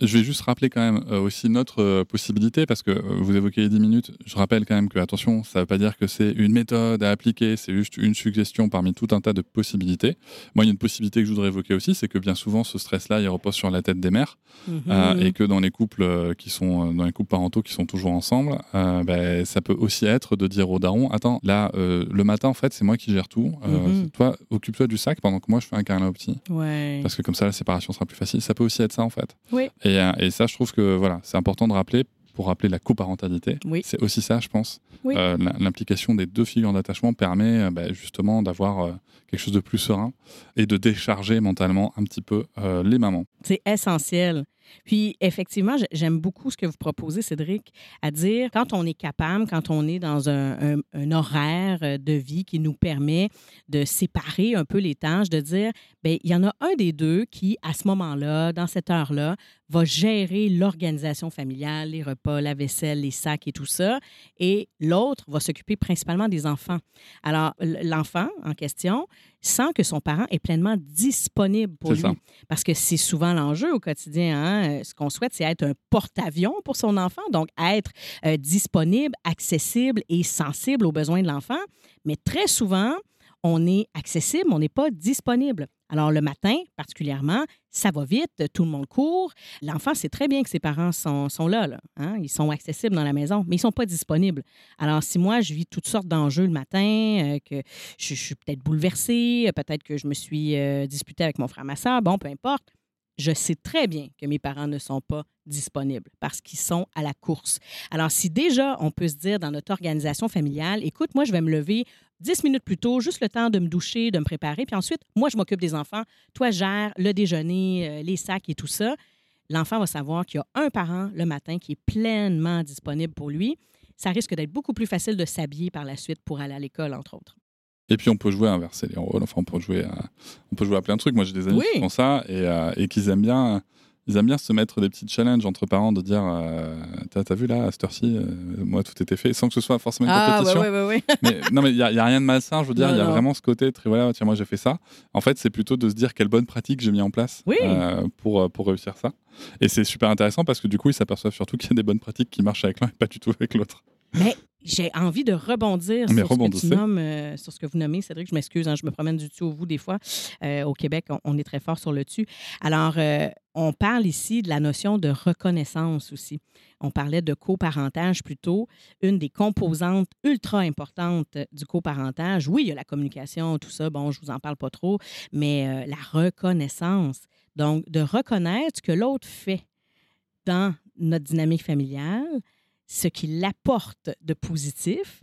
Je vais juste rappeler quand même euh, aussi notre euh, possibilité, parce que euh, vous évoquez les 10 minutes. Je rappelle quand même que, attention, ça ne veut pas dire que c'est une méthode à appliquer, c'est juste une suggestion parmi tout un tas de possibilités. Moi, il y a une possibilité que je voudrais évoquer aussi, c'est que bien souvent, ce stress-là, il repose sur la tête des mères, Mhm. et que dans les couples qui sont, dans les couples parentaux qui sont toujours ensemble, ben, ça peut aussi être de dire au daron, attends, là, le matin, en fait, c'est moi qui gère tout. Mhm. Toi, occupe-toi du sac pendant que moi, je fais un câlin au petit. Ouais. Parce que comme ça, la séparation sera plus facile. Ça peut aussi être ça, en fait. Oui. Et, euh, et ça, je trouve que voilà, c'est important de rappeler pour rappeler la coparentalité. Oui. C'est aussi ça, je pense. Oui. Euh, L'implication des deux figures d'attachement permet euh, bah, justement d'avoir euh, quelque chose de plus serein et de décharger mentalement un petit peu les mamans. C'est essentiel. Puis, effectivement, j'aime beaucoup ce que vous proposez, Cédric, à dire quand on est capable, quand on est dans un, horaire de vie qui nous permet de séparer un peu les tâches, de dire, bien, il y en a un des deux qui, à ce moment-là, dans cette heure-là, va gérer l'organisation familiale, les repas, la vaisselle, les sacs et tout ça, et l'autre va s'occuper principalement des enfants. Alors, l'enfant en question, sans que son parent est pleinement disponible pour lui. ça. Parce que c'est souvent l'enjeu au quotidien. hein. Euh, Ce qu'on souhaite, c'est être un porte-avions pour son enfant, donc être euh, disponible, accessible et sensible aux besoins de l'enfant. Mais très souvent, on est accessible, on n'est pas disponible. Alors le matin, particulièrement, ça va vite, tout le monde court. L'enfant sait très bien que ses parents sont, là, hein. ils sont accessibles dans la maison, mais ils ne sont pas disponibles. Alors si moi, je vis toutes sortes d'enjeux le matin, euh, que je, je suis peut-être bouleversée, euh, peut-être que je me suis euh, disputée avec mon frère, ma soeur, bon, peu importe, je sais très bien que mes parents ne sont pas disponibles parce qu'ils sont à la course. Alors, si déjà on peut se dire dans notre organisation familiale, écoute, moi, je vais me lever 10 minutes plus tôt, juste le temps de me doucher, de me préparer, puis ensuite, moi, je m'occupe des enfants, toi, gère le déjeuner, euh, les sacs et tout ça. L'enfant va savoir qu'il y a un parent le matin qui est pleinement disponible pour lui. Ça risque d'être beaucoup plus facile de s'habiller par la suite pour aller à l'école, entre autres. Et puis on peut jouer à inverser les rôles. Enfin, on peut jouer à, on peut jouer à plein de trucs. Moi, j'ai des amis Oui. qui font ça et, euh, et qu'ils aiment bien. Ils aiment bien se mettre des petits challenges entre parents de dire euh, T'as t'as vu là, à cette heure-ci, euh, moi tout était fait, sans que ce soit forcément une Ah, compétition. ouais, ouais, ouais. Mais, non, mais il n'y a, il y a rien de malsain, je veux dire. Il y a non. vraiment ce côté très voilà, tiens, moi j'ai fait ça. En fait, c'est plutôt de se dire quelle bonne pratique j'ai mis en place Oui. euh, pour, pour réussir ça. Et c'est super intéressant parce que du coup, ils s'aperçoivent surtout qu'il y a des bonnes pratiques qui marchent avec l'un et pas du tout avec l'autre. Mais j'ai envie de rebondir Mais sur, ce que nommes, euh, sur ce que vous nommez. Cédric, je m'excuse, hein, je me promène du tu au vous des fois. Euh, au Québec, on, on est très fort sur le tu. Alors, euh, on parle ici de la notion de reconnaissance aussi. On parlait de coparentage plutôt. Une des composantes ultra importantes du coparentage, oui, il y a la communication, tout ça, bon, je vous en parle pas trop, mais la reconnaissance. Donc, de reconnaître ce que l'autre fait dans notre dynamique familiale, ce qu'il apporte de positif,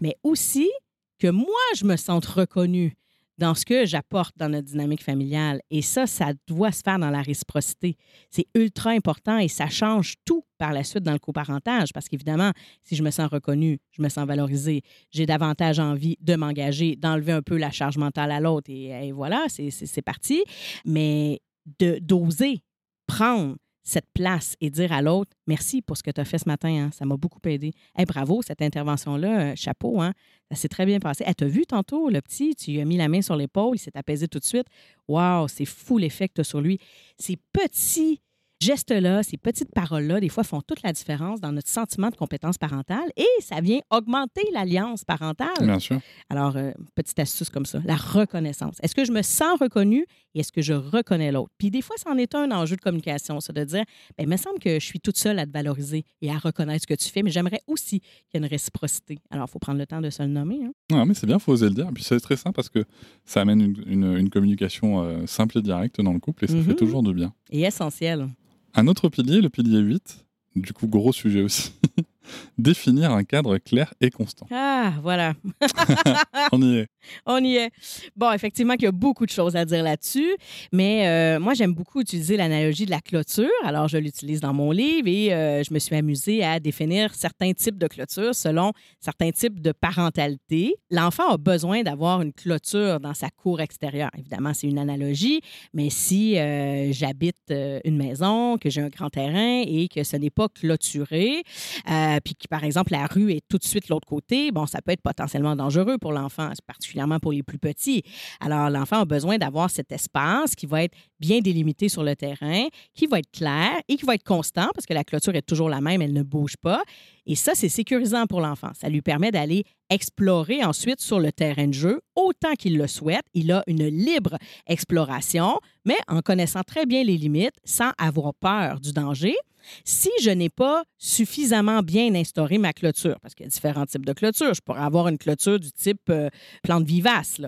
mais aussi que moi, je me sente reconnue dans ce que j'apporte dans notre dynamique familiale. Et ça, ça doit se faire dans la réciprocité. C'est ultra important et ça change tout par la suite dans le coparentage parce qu'évidemment, si je me sens reconnue, je me sens valorisée, j'ai davantage envie de m'engager, d'enlever un peu la charge mentale à l'autre et, et voilà, c'est- c'est c'est parti. Mais de d'oser prendre cette place et dire à l'autre merci pour ce que tu as fait ce matin, hein, ça m'a beaucoup aidé. Bravo, cette intervention-là, euh, chapeau, hein, ça s'est très bien passé. Elle t'a vu tantôt, le petit, tu lui as mis la main sur l'épaule, il s'est apaisé tout de suite. Waouh, c'est fou l'effet que tu as sur lui. Ces petits gestes-là, ces petites paroles-là, des fois, font toute la différence dans notre sentiment de compétence parentale et ça vient augmenter l'alliance parentale. Bien sûr. Alors, euh, petite astuce comme ça, la reconnaissance. Est-ce que je me sens reconnue et est-ce que je reconnais l'autre? Puis des fois, c'en est un enjeu de communication, ça, de dire, ben, il me semble que je suis toute seule à te valoriser et à reconnaître ce que tu fais, mais j'aimerais aussi qu'il y ait une réciprocité. Alors, il faut prendre le temps de se le nommer. hein. Non, mais c'est bien, faut oser le dire. Puis c'est très simple parce que ça amène une, une- une communication euh, simple et directe dans le couple et ça fait toujours du bien. Et essentiel. Un autre pilier, le pilier 8, du coup gros sujet aussi, définir un cadre clair et constant. Ah, voilà. On y est. On y est. Bon, effectivement, qu'il y a beaucoup de choses à dire là-dessus, mais euh, moi, j'aime beaucoup utiliser l'analogie de la clôture. Alors, je l'utilise dans mon livre et euh, je me suis amusée à définir certains types de clôtures selon certains types de parentalité. L'enfant a besoin d'avoir une clôture dans sa cour extérieure. Évidemment, c'est une analogie, mais si euh, j'habite une maison, que j'ai un grand terrain et que ce n'est pas clôturé, euh, puis que, par exemple, la rue est tout de suite l'autre côté, bon, ça peut être potentiellement dangereux pour l'enfant, particulièrement pour les plus petits. Alors, l'enfant a besoin d'avoir cet espace qui va être bien délimité sur le terrain, qui va être clair et qui va être constant parce que la clôture est toujours la même, elle ne bouge pas. Et ça, c'est sécurisant pour l'enfant. Ça lui permet d'aller explorer ensuite sur le terrain de jeu autant qu'il le souhaite. Il a une libre exploration, mais en connaissant très bien les limites, sans avoir peur du danger. Si je n'ai pas suffisamment bien instauré ma clôture, parce qu'il y a différents types de clôtures, je pourrais avoir une clôture du type euh, plante vivace.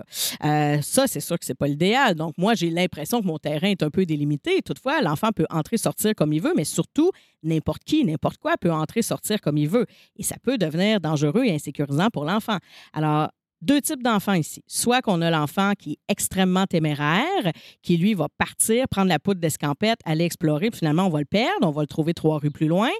Euh, ça, c'est sûr que c'est pas l'idéal. Donc, moi, j'ai l'impression que mon terrain est un peu délimité. Toutefois, l'enfant peut entrer, sortir comme il veut, mais surtout, n'importe qui, n'importe quoi peut entrer, sortir comme il veut. Et ça peut devenir dangereux et insécurisant pour l'enfant. Alors, deux types d'enfants ici. Soit qu'on a l'enfant qui est extrêmement téméraire, qui lui va partir, prendre la poudre d'escampette, aller explorer, puis finalement on va le perdre, on va le trouver trois rues plus loin.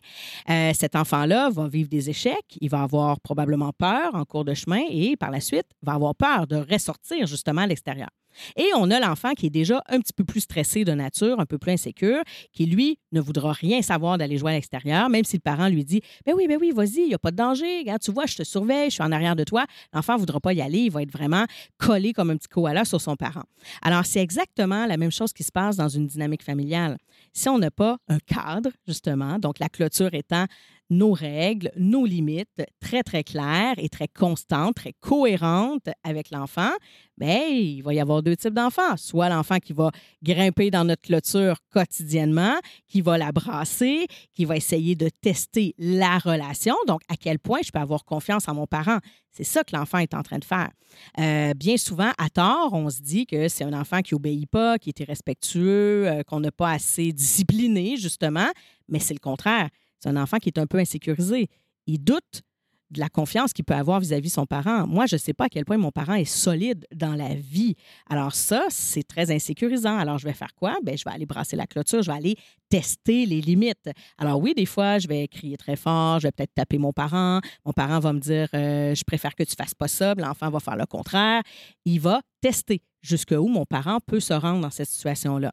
Euh, cet enfant-là va vivre des échecs, il va avoir probablement peur en cours de chemin et par la suite va avoir peur de ressortir justement à l'extérieur. Et on a l'enfant qui est déjà un petit peu plus stressé de nature, un peu plus insécure, qui, lui, ne voudra rien savoir d'aller jouer à l'extérieur, même si le parent lui dit Ben oui, ben oui, vas-y, il n'y a pas de danger. Tu vois, je te surveille, je suis en arrière de toi. L'enfant ne voudra pas y aller. Il va être vraiment collé comme un petit koala sur son parent. Alors, c'est exactement la même chose qui se passe dans une dynamique familiale. Si on n'a pas un cadre, justement, donc la clôture étant nos règles, nos limites très, très claires et très constantes, très cohérentes avec l'enfant, bien, il va y avoir deux types d'enfants. Soit l'enfant qui va grimper dans notre clôture quotidiennement, qui va la brasser, qui va essayer de tester la relation, donc à quel point je peux avoir confiance en mon parent. C'est ça que l'enfant est en train de faire. Euh, bien souvent, à tort, on se dit que c'est un enfant qui obéit pas, qui est irrespectueux, euh, qu'on n'a pas assez discipliné, justement, mais c'est le contraire. C'est un enfant qui est un peu insécurisé. Il doute de la confiance qu'il peut avoir vis-à-vis de son parent. Moi, je ne sais pas à quel point mon parent est solide dans la vie. Alors ça, c'est très insécurisant. Alors je vais faire quoi? Bien, je vais aller brasser la clôture, je vais aller tester les limites. Alors oui, des fois, je vais crier très fort, je vais peut-être taper mon parent. Mon parent va me dire, euh, je préfère que tu fasses pas ça. L'enfant va faire le contraire. Il va tester jusqu'où mon parent peut se rendre dans cette situation-là.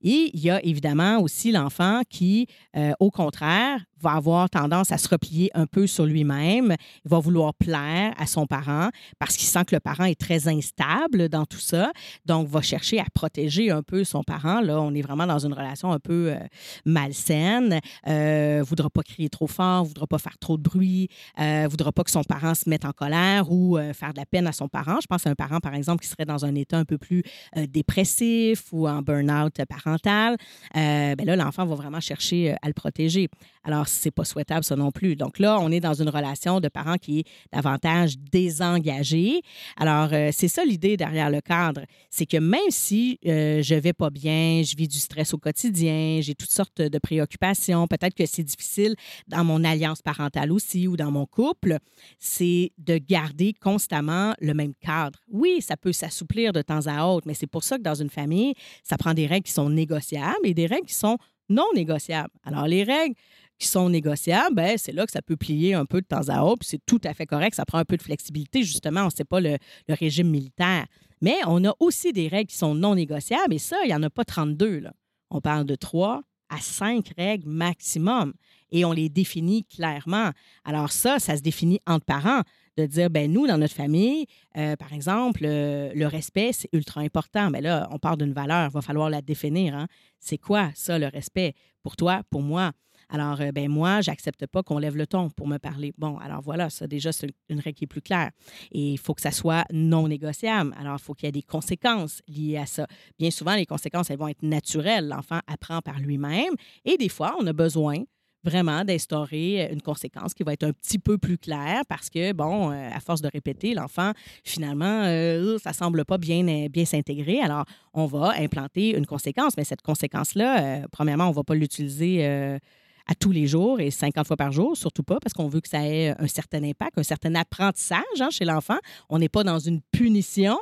Et il y a évidemment aussi l'enfant qui, euh, au contraire, va avoir tendance à se replier un peu sur lui-même, il va vouloir plaire à son parent parce qu'il sent que le parent est très instable dans tout ça, donc va chercher à protéger un peu son parent. Là, on est vraiment dans une relation un peu euh, malsaine, euh, voudra pas crier trop fort, voudra pas faire trop de bruit, euh, voudra pas que son parent se mette en colère ou euh, faire de la peine à son parent. Je pense à un parent, par exemple, qui serait dans un état un peu plus dépressif ou en burn-out parental. ben là, l'enfant va vraiment chercher à le protéger. Alors, c'est pas souhaitable, ça non plus. Donc là, on est dans une relation de parents qui est davantage désengagée. Alors, c'est ça l'idée derrière le cadre. C'est que même si je vais pas bien, je vis du stress au quotidien, j'ai toutes sortes de préoccupations, peut-être que c'est difficile dans mon alliance parentale aussi ou dans mon couple, c'est de garder constamment le même cadre. Oui, ça peut s'assouplir de temps à autre, mais c'est pour ça que dans une famille, ça prend des règles qui sont négociables et des règles qui sont non négociables. Alors, les règles qui sont négociables, ben, c'est là que ça peut plier un peu de temps à autre, puis c'est tout à fait correct. Ça prend un peu de flexibilité, justement. On ne sait pas le, régime militaire. Mais on a aussi des règles qui sont non négociables, et ça, il n'y en a pas 32. Là. On parle de trois à cinq règles maximum et on les définit clairement. Alors ça, ça se définit entre parents de dire, ben nous, dans notre famille, euh, par exemple, euh, le respect, c'est ultra important. Mais là, on parle d'une valeur, il va falloir la définir. Hein. C'est quoi ça, le respect, pour toi, pour moi? Alors, euh, ben moi, j'accepte pas qu'on lève le ton pour me parler. Bon, alors voilà, ça déjà, c'est une règle qui est plus claire. Et il faut que ça soit non négociable. Alors, il faut qu'il y ait des conséquences liées à ça. Bien souvent, les conséquences, elles vont être naturelles. L'enfant apprend par lui-même. Et des fois, on a besoin vraiment d'instaurer une conséquence qui va être un petit peu plus claire parce que, bon, euh, à force de répéter, l'enfant, finalement, euh, ça semble pas bien, bien s'intégrer. Alors, on va implanter une conséquence, mais cette conséquence-là, premièrement, on va pas l'utiliser à tous les jours et 50 fois par jour, surtout pas, parce qu'on veut que ça ait un certain impact, un certain apprentissage hein, chez l'enfant. On n'est pas dans une punition.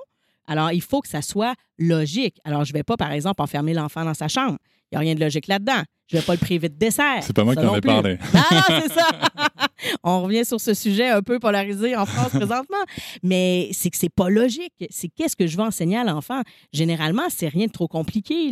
Alors, il faut que ça soit logique. Alors, je ne vais pas, par exemple, enfermer l'enfant dans sa chambre. Il n'y a rien de logique là-dedans. Je ne vais pas le priver de dessert. C'est pas moi qui en ai parlé. Non, non, c'est ça. On revient sur ce sujet un peu polarisé en France présentement. Mais c'est que c'est pas logique. C'est qu'est-ce que je vais enseigner à l'enfant? Généralement, c'est rien de trop compliqué.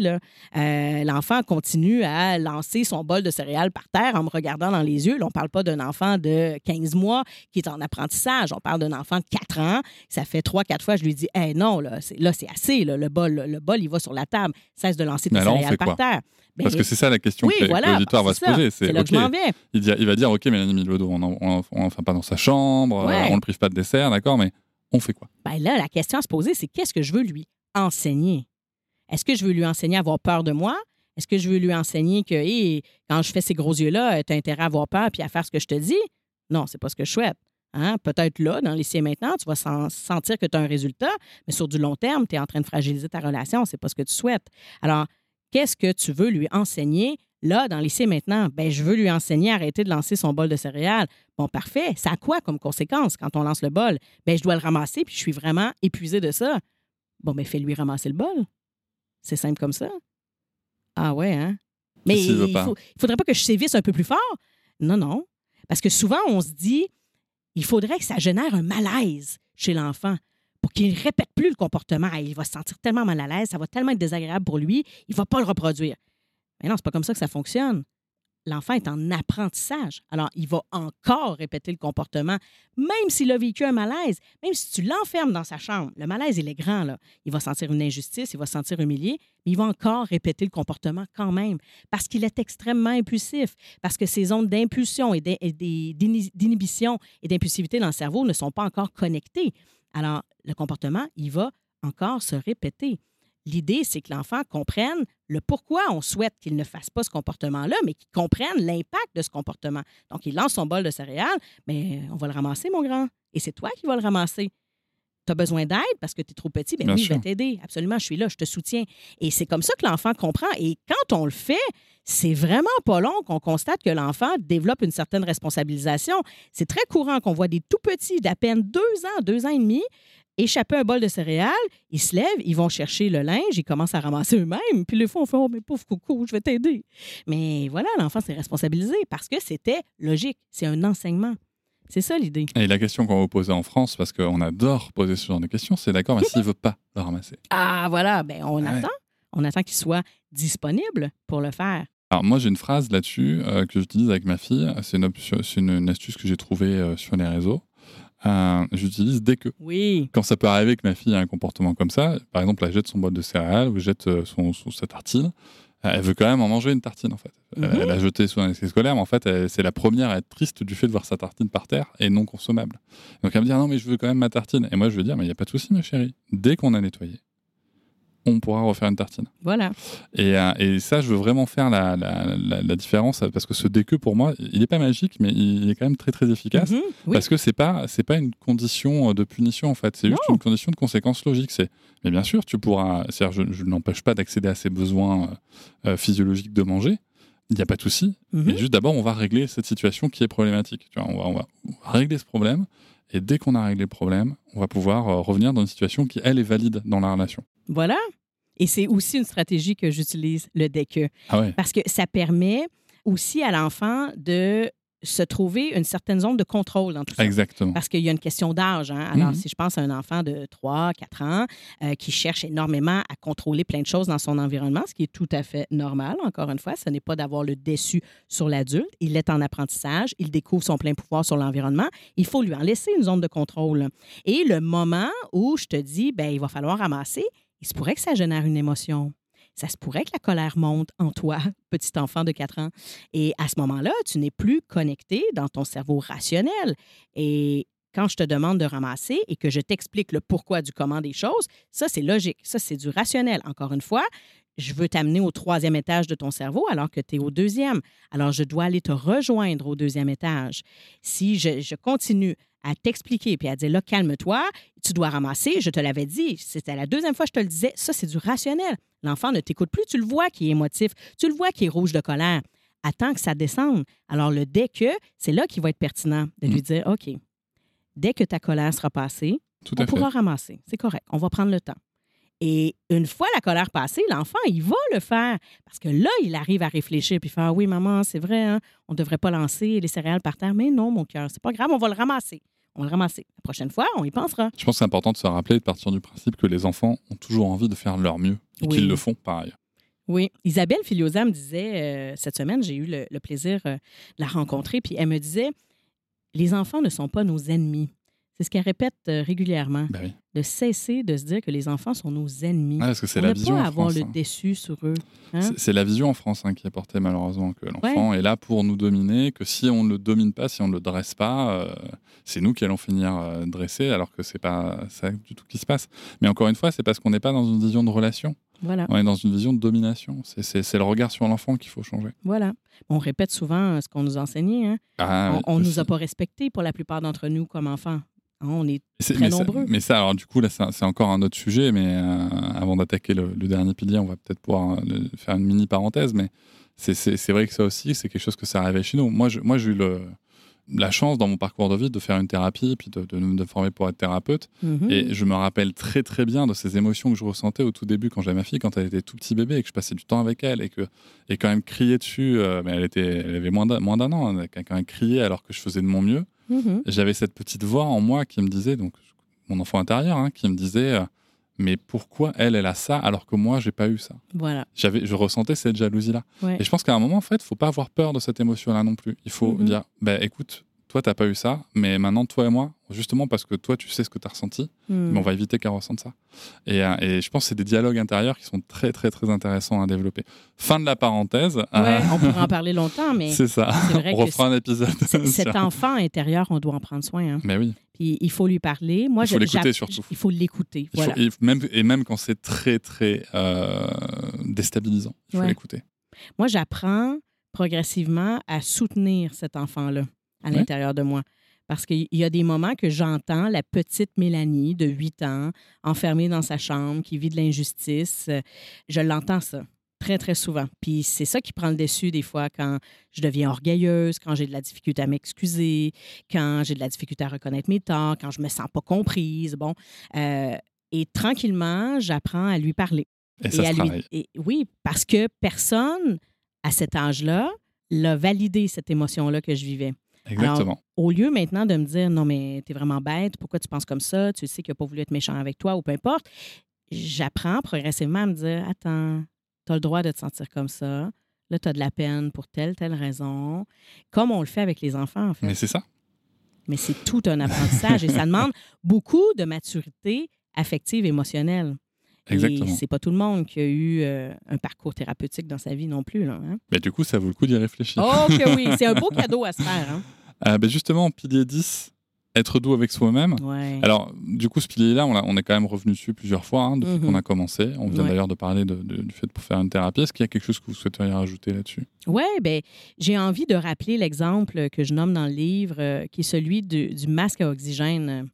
Euh, l'enfant continue à lancer son bol de céréales par terre en me regardant dans les yeux. Là, on parle pas d'un enfant de 15 mois qui est en apprentissage. On parle d'un enfant de 4 ans. Ça fait 3-4 fois, je lui dis, hey, non, là, c'est, là, assez. Le, bol, le bol, il va sur la table. Cesse de lancer tes céréales par terre. Parce que c'est ça la question que, l'auditoire va se poser. C'est là que je m'en viens. Il, il, va dire, OK, Mélanie Milodo, on n'en fait pas dans sa chambre, on ne le prive pas de dessert, d'accord, mais on fait quoi? Ben là, la question à se poser, c'est qu'est-ce que je veux lui enseigner? Est-ce que je veux lui enseigner à avoir peur de moi? Est-ce que je veux lui enseigner que quand je fais ces gros yeux-là, tu as intérêt à avoir peur puis à faire ce que je te dis? Non, c'est pas ce que je souhaite. Hein? Peut-être là, dans l'essai maintenant, tu vas sentir que tu as un résultat, mais sur du long terme, tu es en train de fragiliser ta relation. C'est pas ce que tu souhaites. Alors, Qu'est-ce que tu veux lui enseigner? Là, dans lycée maintenant, ben, je veux lui enseigner à arrêter de lancer son bol de céréales. Bon, parfait. Ça a quoi comme conséquence quand on lance le bol? Ben, je dois le ramasser, puis je suis vraiment épuisé de ça. Bon, ben, fais-lui ramasser le bol. C'est simple comme ça. Ah ouais, hein? Mais il ne faudrait pas que je sévisse un peu plus fort? Non, non. Parce que souvent, on se dit, il faudrait que ça génère un malaise chez l'enfant pour qu'il ne répète plus le comportement. Il va se sentir tellement mal à l'aise, ça va tellement être désagréable pour lui, il ne va pas le reproduire. Mais non, c'est pas comme ça que ça fonctionne. L'enfant est en apprentissage. Alors, il va encore répéter le comportement, même s'il a vécu un malaise, même si tu l'enfermes dans sa chambre. Le malaise, il est grand, là. Il va sentir une injustice, il va se sentir humilié, mais il va encore répéter le comportement quand même, parce qu'il est extrêmement impulsif, parce que ses zones d'impulsion et d'inhibition et d'impulsivité dans le cerveau ne sont pas encore connectées. Alors, le comportement, il va encore se répéter. L'idée, c'est que l'enfant comprenne le pourquoi on souhaite qu'il ne fasse pas ce comportement-là, mais qu'il comprenne l'impact de ce comportement. Donc, il lance son bol de céréales, mais on va le ramasser, mon grand. Et c'est toi qui vas le ramasser. Tu as besoin d'aide parce que tu es trop petit, bien, oui, je vais t'aider. Absolument, je suis là, je te soutiens. Et c'est comme ça que l'enfant comprend. Et quand on le fait, c'est vraiment pas long qu'on constate que l'enfant développe une certaine responsabilisation. C'est très courant qu'on voit des tout petits d'à peine deux ans, deux ans et demi, échapper un bol de céréales, ils se lèvent, ils vont chercher le linge, ils commencent à ramasser eux-mêmes. Puis les fois, on fait Oh, mais pauvre coucou, je vais t'aider. Mais voilà, l'enfant s'est responsabilisé parce que c'était logique. C'est un enseignement. C'est ça l'idée. Et la question qu'on va vous poser en France, parce qu'on adore poser ce genre de questions, c'est d'accord, mais s'il ne veut pas le ramasser Ah, voilà, ben on attend. On attend qu'il soit disponible pour le faire. Alors moi j'ai une phrase là-dessus euh, que j'utilise avec ma fille. C'est une, une, une, astuce que j'ai trouvée euh, sur les réseaux. Euh, j'utilise dès que. Oui. Quand ça peut arriver que ma fille a un comportement comme ça, par exemple, elle jette son bol de céréales ou jette euh, son, sa tartine, elle veut quand même en manger une tartine en fait. Mhm. Elle a jeté son essai scolaire, mais en fait, c'est la première à être triste du fait de voir sa tartine par terre et non consommable. Donc elle me dit ah non mais je veux quand même ma tartine. Et moi je veux dire mais il n'y a pas de souci ma chérie. Dès qu'on a nettoyé, on pourra refaire une tartine. Voilà. Et, euh, et ça, je veux vraiment faire la, la, la, différence parce que ce déque pour moi, il n'est pas magique, mais il est quand même très très efficace Mhm, oui. parce que c'est pas c'est pas une condition de punition en fait, c'est juste une condition de conséquence logique. C'est mais bien sûr, tu pourras. C'est-à-dire, je, je n'empêche pas d'accéder à ses besoins euh, physiologiques de manger. Il n'y a pas de souci. Mhm. Mais juste d'abord, on va régler cette situation qui est problématique. Tu vois, on, va, on va régler ce problème. Et dès qu'on a réglé le problème, on va pouvoir euh, revenir dans une situation qui, elle, est valide dans la relation. Voilà. Et c'est aussi une stratégie que j'utilise, le DECE. Ah ouais. Parce que ça permet aussi à l'enfant de se trouver une certaine zone de contrôle dans tout ça. Exactement. Parce qu'il y a une question d'âge. Hein? Alors, Mhm. si je pense à un enfant de 3, 4 ans euh, qui cherche énormément à contrôler plein de choses dans son environnement, ce qui est tout à fait normal, encore une fois, ce n'est pas d'avoir le déçu sur l'adulte. Il est en apprentissage, il découvre son plein pouvoir sur l'environnement. Il faut lui en laisser une zone de contrôle. Et le moment où je te dis, ben, il va falloir ramasser, il se pourrait que ça génère une émotion. Ça se pourrait que la colère monte en toi, petit enfant de 4 ans. Et à ce moment-là, tu n'es plus connecté dans ton cerveau rationnel. Et quand je te demande de ramasser et que je t'explique le pourquoi du comment des choses, ça, c'est logique. Ça, c'est du rationnel. Encore une fois, je veux t'amener au troisième étage de ton cerveau alors que tu es au deuxième. Alors, je dois aller te rejoindre au deuxième étage. Si je, je continue à t'expliquer puis à dire là, calme-toi, tu dois ramasser, je te l'avais dit, c'était la deuxième fois que je te le disais, ça, c'est du rationnel. L'enfant ne t'écoute plus, tu le vois qui est émotif, tu le vois qui est rouge de colère. Attends que ça descende. Alors, le dès que, c'est là qu'il va être pertinent de lui Mm. dire OK, dès que ta colère sera passée, Tout on fait. pourra ramasser. C'est correct. On va prendre le temps. Et une fois la colère passée, l'enfant, il va le faire. Parce que là, il arrive à réfléchir puis faire Ah Oui, maman, c'est vrai, hein, on ne devrait pas lancer les céréales par terre. Mais non, mon cœur, c'est pas grave, on va le ramasser. On va le ramasser. La prochaine fois, on y pensera. Je pense que c'est important de se rappeler, de partir du principe que les enfants ont toujours envie de faire leur mieux et Oui. qu'ils le font par ailleurs. Oui. Isabelle Filiosa me disait euh, cette semaine, j'ai eu le, le plaisir euh, de la rencontrer, puis elle me disait Les enfants ne sont pas nos ennemis. C'est ce qu'elle répète euh, régulièrement, Ben oui. De cesser de se dire que les enfants sont nos ennemis. Ouais, parce que c'est on la vision pas en avoir France. le hein. déçu sur eux. hein. C'est- la vision en France hein, qui est portée malheureusement que l'enfant est là pour nous dominer, que si on ne le domine pas, si on ne le dresse pas, euh, c'est nous qui allons finir euh, dressés, alors que c'est pas ça du tout qui se passe. Mais encore une fois, c'est parce qu'on n'est pas dans une vision de relation, Voilà. on est dans une vision de domination. C'est- le regard sur l'enfant qu'il faut changer. Voilà. On répète souvent euh, ce qu'on nous a enseigné. hein. Ah, on ne nous a pas respectés pour la plupart d'entre nous comme enfants. Hein, On est très mais ça- nombreux. mais ça, alors du coup, là, c'est encore un autre sujet, mais euh, avant d'attaquer le, le dernier pilier, on va peut-être pouvoir euh, le- faire une mini parenthèse, mais c'est- vrai que ça aussi, c'est quelque chose que ça arrivait chez nous. Moi, j'ai eu le- la chance dans mon parcours de vie de faire une thérapie, puis de, de me former pour être thérapeute. Mhm. Et je me rappelle très très bien de ces émotions que je ressentais au tout début quand j'avais ma fille, quand elle était tout petit bébé et que je passais du temps avec elle et que et quand même crier dessus, euh, mais elle était, elle avait moins d'un an, elle a quand même crié alors que je faisais de mon mieux Mhm. j'avais cette petite voix en moi qui me disait donc mon enfant intérieur hein, qui me disait euh, mais pourquoi elle, elle a ça alors que moi, j'ai pas eu ça? Voilà. J'avais, Je ressentais cette jalousie-là. Ouais. Et je pense qu'à un moment, en fait, faut pas avoir peur de cette émotion-là non plus. Il faut Mhm. dire, bah, écoute, toi, t'as pas eu ça, mais maintenant, toi et moi, justement parce que toi, tu sais ce que tu as ressenti, Hmm. mais on va éviter qu'elle ressente ça. Et, euh, et je pense que c'est des dialogues intérieurs qui sont très, très, très intéressants à développer. Fin de la parenthèse. Ouais, Euh, on pourrait en parler longtemps, mais c'est ça. vrai on que refera un épisode. cet enfant intérieur, on doit en prendre soin. hein. Mais oui, Puis il faut lui parler. Moi, Il faut l'écouter surtout. Il faut l'écouter. Voilà. et, même, et même quand c'est très, très euh, déstabilisant, il faut Ouais. l'écouter. Moi, j'apprends progressivement à soutenir cet enfant-là à Ouais. l'intérieur de moi. Parce qu'il y a des moments que j'entends la petite Mélanie de 8 ans, enfermée dans sa chambre, qui vit de l'injustice. Je l'entends ça très, très souvent. Puis c'est ça qui prend le dessus des fois quand je deviens orgueilleuse, quand j'ai de la difficulté à m'excuser, quand j'ai de la difficulté à reconnaître mes torts, quand je me sens pas comprise. Bon. Euh, et tranquillement, j'apprends à lui parler. Et ça à se lui- travaille. et- oui, parce que personne à cet âge-là l'a validé cette émotion-là que je vivais. Exactement. Au lieu maintenant de me dire non, mais t'es vraiment bête, pourquoi tu penses comme ça, tu sais qu'il n'a pas voulu être méchant avec toi ou peu importe, j'apprends progressivement à me dire attends, tu as le droit de te sentir comme ça. Là, tu as de la peine pour telle, telle raison. Comme on le fait avec les enfants, en fait. Mais c'est ça. Mais c'est tout un apprentissage et ça demande beaucoup de maturité affective, émotionnelle. Exactement. Et c'est pas tout le monde qui a eu euh, un parcours thérapeutique dans sa vie non plus. Là, hein? Mais du coup, ça vaut le coup d'y réfléchir. Oh que oui, c'est un beau cadeau à se faire. Hein? Euh, ben justement, pilier 10, être doux avec soi-même. Ouais. Alors, du coup, ce pilier-là, on, est quand même revenu dessus plusieurs fois hein, depuis Mhm. qu'on a commencé. On vient Ouais. d'ailleurs de parler de- de- du fait de faire une thérapie. Est-ce qu'il y a quelque chose que vous souhaiteriez rajouter là-dessus? Oui, ben, j'ai envie de rappeler l'exemple que je nomme dans le livre, euh, qui est celui de- du masque à oxygène.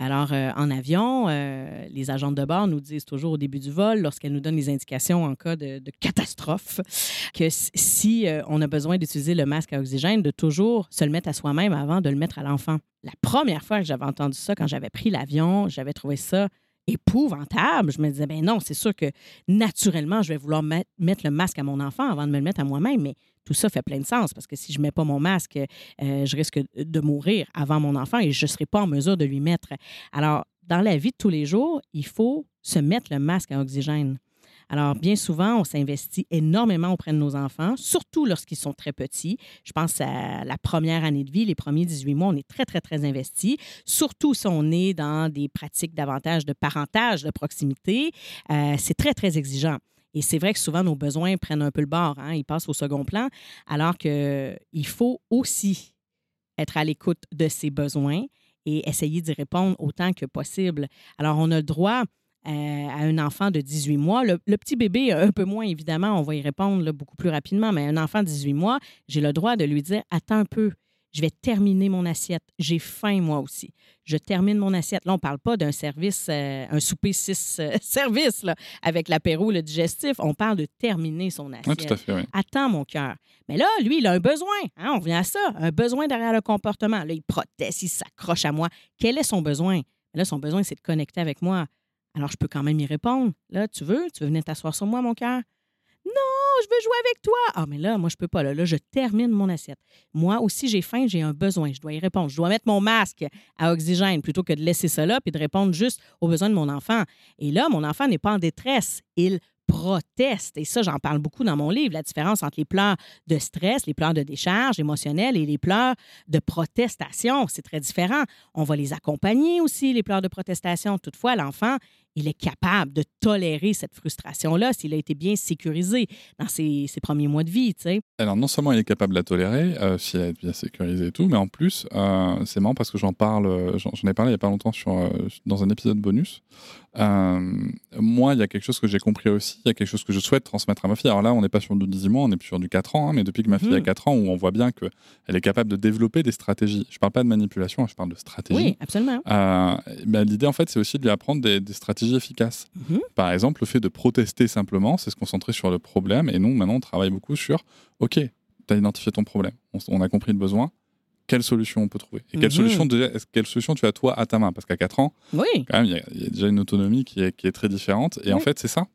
Alors, euh, en avion, euh, les agentes de bord nous disent toujours au début du vol, lorsqu'elles nous donnent les indications en cas de, catastrophe, que si euh, on a besoin d'utiliser le masque à oxygène, de toujours se le mettre à soi-même avant de le mettre à l'enfant. La première fois que j'avais entendu ça, quand j'avais pris l'avion, j'avais trouvé ça épouvantable. Je me disais, ben non, c'est sûr que naturellement, je vais vouloir mettre, mettre le masque à mon enfant avant de me le mettre à moi-même, mais tout ça fait plein de sens parce que si je ne mets pas mon masque, euh, je risque de mourir avant mon enfant et je ne serai pas en mesure de lui mettre. Alors, dans la vie de tous les jours, il faut se mettre le masque à oxygène. Alors, bien souvent, on s'investit énormément auprès de nos enfants, surtout lorsqu'ils sont très petits. Je pense à la première année de vie, les premiers 18 mois, on est très, très, très investi. Surtout si on est dans des pratiques davantage de parentage, de proximité. Euh, c'est très, très exigeant. Et c'est vrai que souvent, nos besoins prennent un peu le bord, hein, ils passent au second plan, alors qu'il faut aussi être à l'écoute de ses besoins et essayer d'y répondre autant que possible. Alors, on a le droit euh, à un enfant de 18 mois. Le, petit bébé, un peu moins, évidemment, on va y répondre beaucoup plus rapidement, mais un enfant de 18 mois, j'ai le droit de lui dire Attends un peu, je vais terminer mon assiette. J'ai faim, moi aussi. Je termine mon assiette. Là, on ne parle pas d'un service, euh, un souper six euh, services là, avec l'apéro, le digestif. On parle de terminer son Oui, assiette. tout à fait, oui. Attends, mon cœur. Mais là, lui, il a un besoin. hein, on revient à ça. Un besoin derrière le comportement. Là, il proteste, il s'accroche à moi. Quel est son besoin? Là, son besoin, c'est de connecter avec moi. Alors, je peux quand même y répondre. Là, tu veux? Tu veux venir t'asseoir sur moi, mon cœur? Non, je veux jouer avec toi. Ah, mais là, moi, je peux pas. Là, là je termine mon assiette. Moi aussi, j'ai faim, j'ai un besoin. Je dois y répondre. Je dois mettre mon masque à oxygène plutôt que de laisser ça là puis de répondre juste aux besoins de mon enfant. Et là, mon enfant n'est pas en détresse. Il proteste. Et ça, j'en parle beaucoup dans mon livre, la différence entre les pleurs de stress, les pleurs de décharge émotionnelle et les pleurs de protestation. C'est très différent. On va les accompagner aussi, les pleurs de protestation. Toutefois, l'enfant, il est capable de tolérer cette frustration-là s'il a été bien sécurisé dans ses, premiers mois de vie, tu sais. Alors, non seulement il est capable de la tolérer, euh, si elle est bien sécurisée et tout, mais en plus, euh, c'est marrant parce que j'en parle, euh, j'en ai parlé il n'y a pas longtemps euh, dans un épisode bonus. Euh, moi, il y a quelque chose que j'ai compris aussi, il y a quelque chose que je souhaite transmettre à ma fille. Alors là, on n'est pas sur du 10 mois, on est sur du 4 ans, hein, mais depuis que ma fille a Mhm. 4 ans, où on voit bien qu'elle est capable de développer des stratégies. Je ne parle pas de manipulation, je parle de stratégie. Oui, absolument. Euh, ben, L'idée, en fait, c'est aussi de lui apprendre des, des stratégies efficaces. Mhm. Par exemple, le fait de protester simplement, c'est se concentrer sur le problème. Et nous, maintenant, on travaille beaucoup sur OK, tu as identifié ton problème, on, on a compris le besoin, quelle solution on peut trouver Et quelle, Mhm. solution, déjà, quelle solution tu as toi à ta main? Parce qu'à 4 ans, Oui, quand même, il y, a- il y a déjà une autonomie qui est, qui est très différente. Et en fait, c'est ça.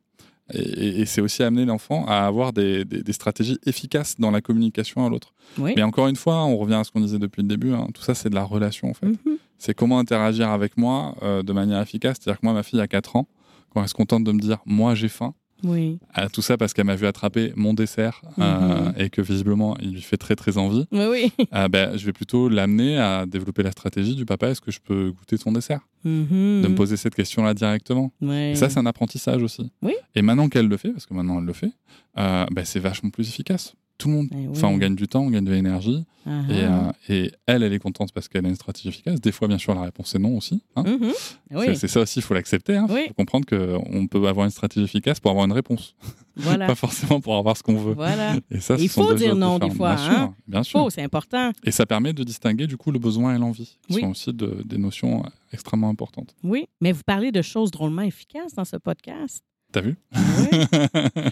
Et, et- et c'est aussi amener l'enfant à avoir des, des- des stratégies efficaces dans la communication à l'autre. oui. Mais encore une fois, on revient à ce qu'on disait depuis le début, hein, tout ça, c'est de la relation, en fait. Mhm. C'est comment interagir avec moi euh, de manière efficace. C'est-à-dire que moi, ma fille a 4 ans, quand elle se contente de me dire moi j'ai faim, Oui. tout ça parce qu'elle m'a vu attraper mon dessert euh, Mhm. et que visiblement il lui fait très très envie, Oui, oui. euh, ben, je vais plutôt l'amener à développer la stratégie du papa est-ce que je peux goûter ton dessert? Mhm. De me poser cette question-là directement. Ouais. Et ça, c'est un apprentissage aussi. Oui. Et maintenant qu'elle le fait, parce que maintenant elle le fait, ben, c'est vachement plus efficace. Tout le monde. Eh oui. Enfin, on gagne du temps, on gagne de l'énergie. Ah Et, ah. euh, et elle, elle est contente parce qu'elle a une stratégie efficace. Des fois, bien sûr, la réponse est non aussi. hein. Mhm. Oui, C'est- ça aussi, il faut l'accepter. Il Oui. faut comprendre qu'on peut avoir une stratégie efficace pour avoir une réponse, voilà. pas forcément pour avoir ce qu'on veut. Voilà. Et ça, Il faut dire non des fois, Bien sûr, hein. bien sûr. Faux, c'est important. Et ça permet de distinguer du coup le besoin et l'envie, qui sont aussi de- des notions extrêmement importantes. Oui, mais vous parlez de choses drôlement efficaces dans ce podcast. T'as vu? Oui.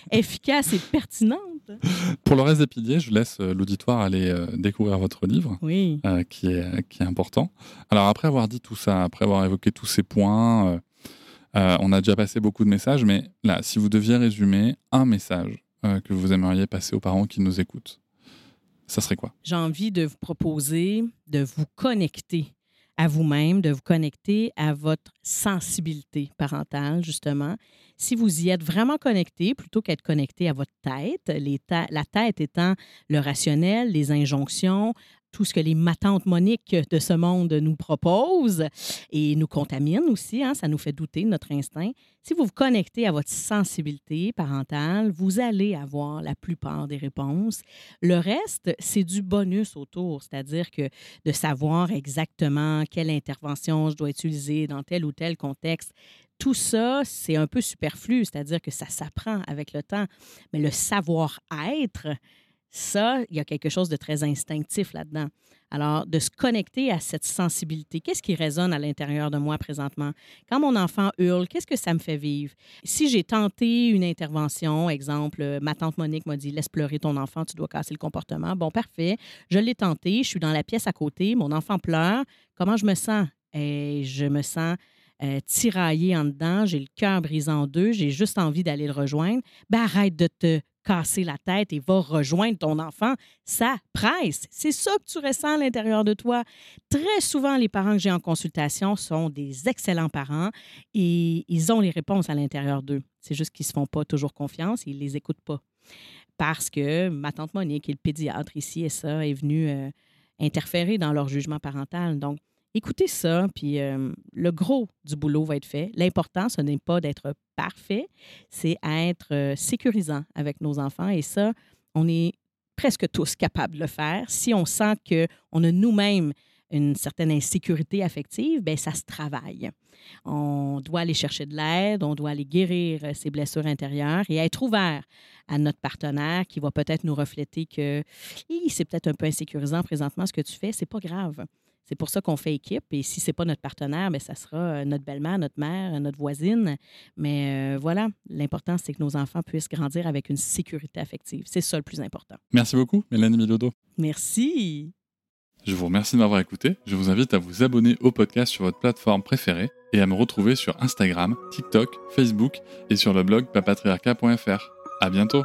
Efficaces et pertinentes. Pour le reste des piliers, je laisse euh, l'auditoire aller euh, découvrir votre livre. Oui. euh, qui, est, qui est important. Alors après avoir dit tout ça, après avoir évoqué tous ces points, euh, on a déjà passé beaucoup de messages, mais là, si vous deviez résumer un message euh, que vous aimeriez passer aux parents qui nous écoutent, ça serait quoi? J'ai envie de vous proposer de vous connecter à vous-même, de vous connecter à votre sensibilité parentale, justement. Si vous y êtes vraiment connecté, plutôt qu'être connecté à votre tête, la tête étant le rationnel, les injonctions, tout ce que les matantes moniques de ce monde nous proposent et nous contaminent aussi, hein, ça nous fait douter de notre instinct. Si vous vous connectez à votre sensibilité parentale, vous allez avoir la plupart des réponses. Le reste, c'est du bonus autour, c'est-à-dire que de savoir exactement quelle intervention je dois utiliser dans tel ou tel contexte. Tout ça, c'est un peu superflu, c'est-à-dire que ça s'apprend avec le temps. Mais le savoir-être, ça, il y a quelque chose de très instinctif là-dedans. Alors, de se connecter à cette sensibilité, qu'est-ce qui résonne à l'intérieur de moi présentement? Quand mon enfant hurle, qu'est-ce que ça me fait vivre? Si j'ai tenté une intervention, exemple, euh, ma tante Monique m'a dit laisse pleurer ton enfant, tu dois casser le comportement. Bon, parfait. Je l'ai tenté, je suis dans la pièce à côté, mon enfant pleure. Comment je me sens? Et je me sens euh, tiraillée en dedans, j'ai le cœur brisé en deux, j'ai juste envie d'aller le rejoindre. Ben, arrête de te casser la tête et va rejoindre ton enfant. Ça presse. C'est ça que tu ressens à l'intérieur de toi. Très souvent, les parents que j'ai en consultation sont des excellents parents et ils ont les réponses à l'intérieur d'eux. C'est juste qu'ils ne se font pas toujours confiance et ils ne les écoutent pas. Parce que ma tante Monique, qui est le pédiatre ici et ça, est venue euh, interférer dans leur jugement parental. Donc, écoutez ça, puis euh, le gros du boulot va être fait. L'important, ce n'est pas d'être parfait, c'est être euh, sécurisant avec nos enfants. Et ça, on est presque tous capables de le faire. Si on sent qu'on a nous-mêmes une certaine insécurité affective, bien, ça se travaille. On doit aller chercher de l'aide, on doit aller guérir euh, ses blessures intérieures et être ouvert à notre partenaire qui va peut-être nous refléter que c'est peut-être un peu insécurisant présentement ce que tu fais, c'est pas grave. C'est pour ça qu'on fait équipe. Et si c'est pas notre partenaire, bien, ça sera euh, notre belle-mère, notre mère, notre voisine. Mais euh, voilà, l'important, c'est que nos enfants puissent grandir avec une sécurité affective. C'est ça le plus important. Merci beaucoup, Mélanie Bilodeau. Merci. Je vous remercie de m'avoir écouté. Je vous invite à vous abonner au podcast sur votre plateforme préférée et à me retrouver sur Instagram, TikTok, Facebook et sur le blog papatriarca.fr. À bientôt!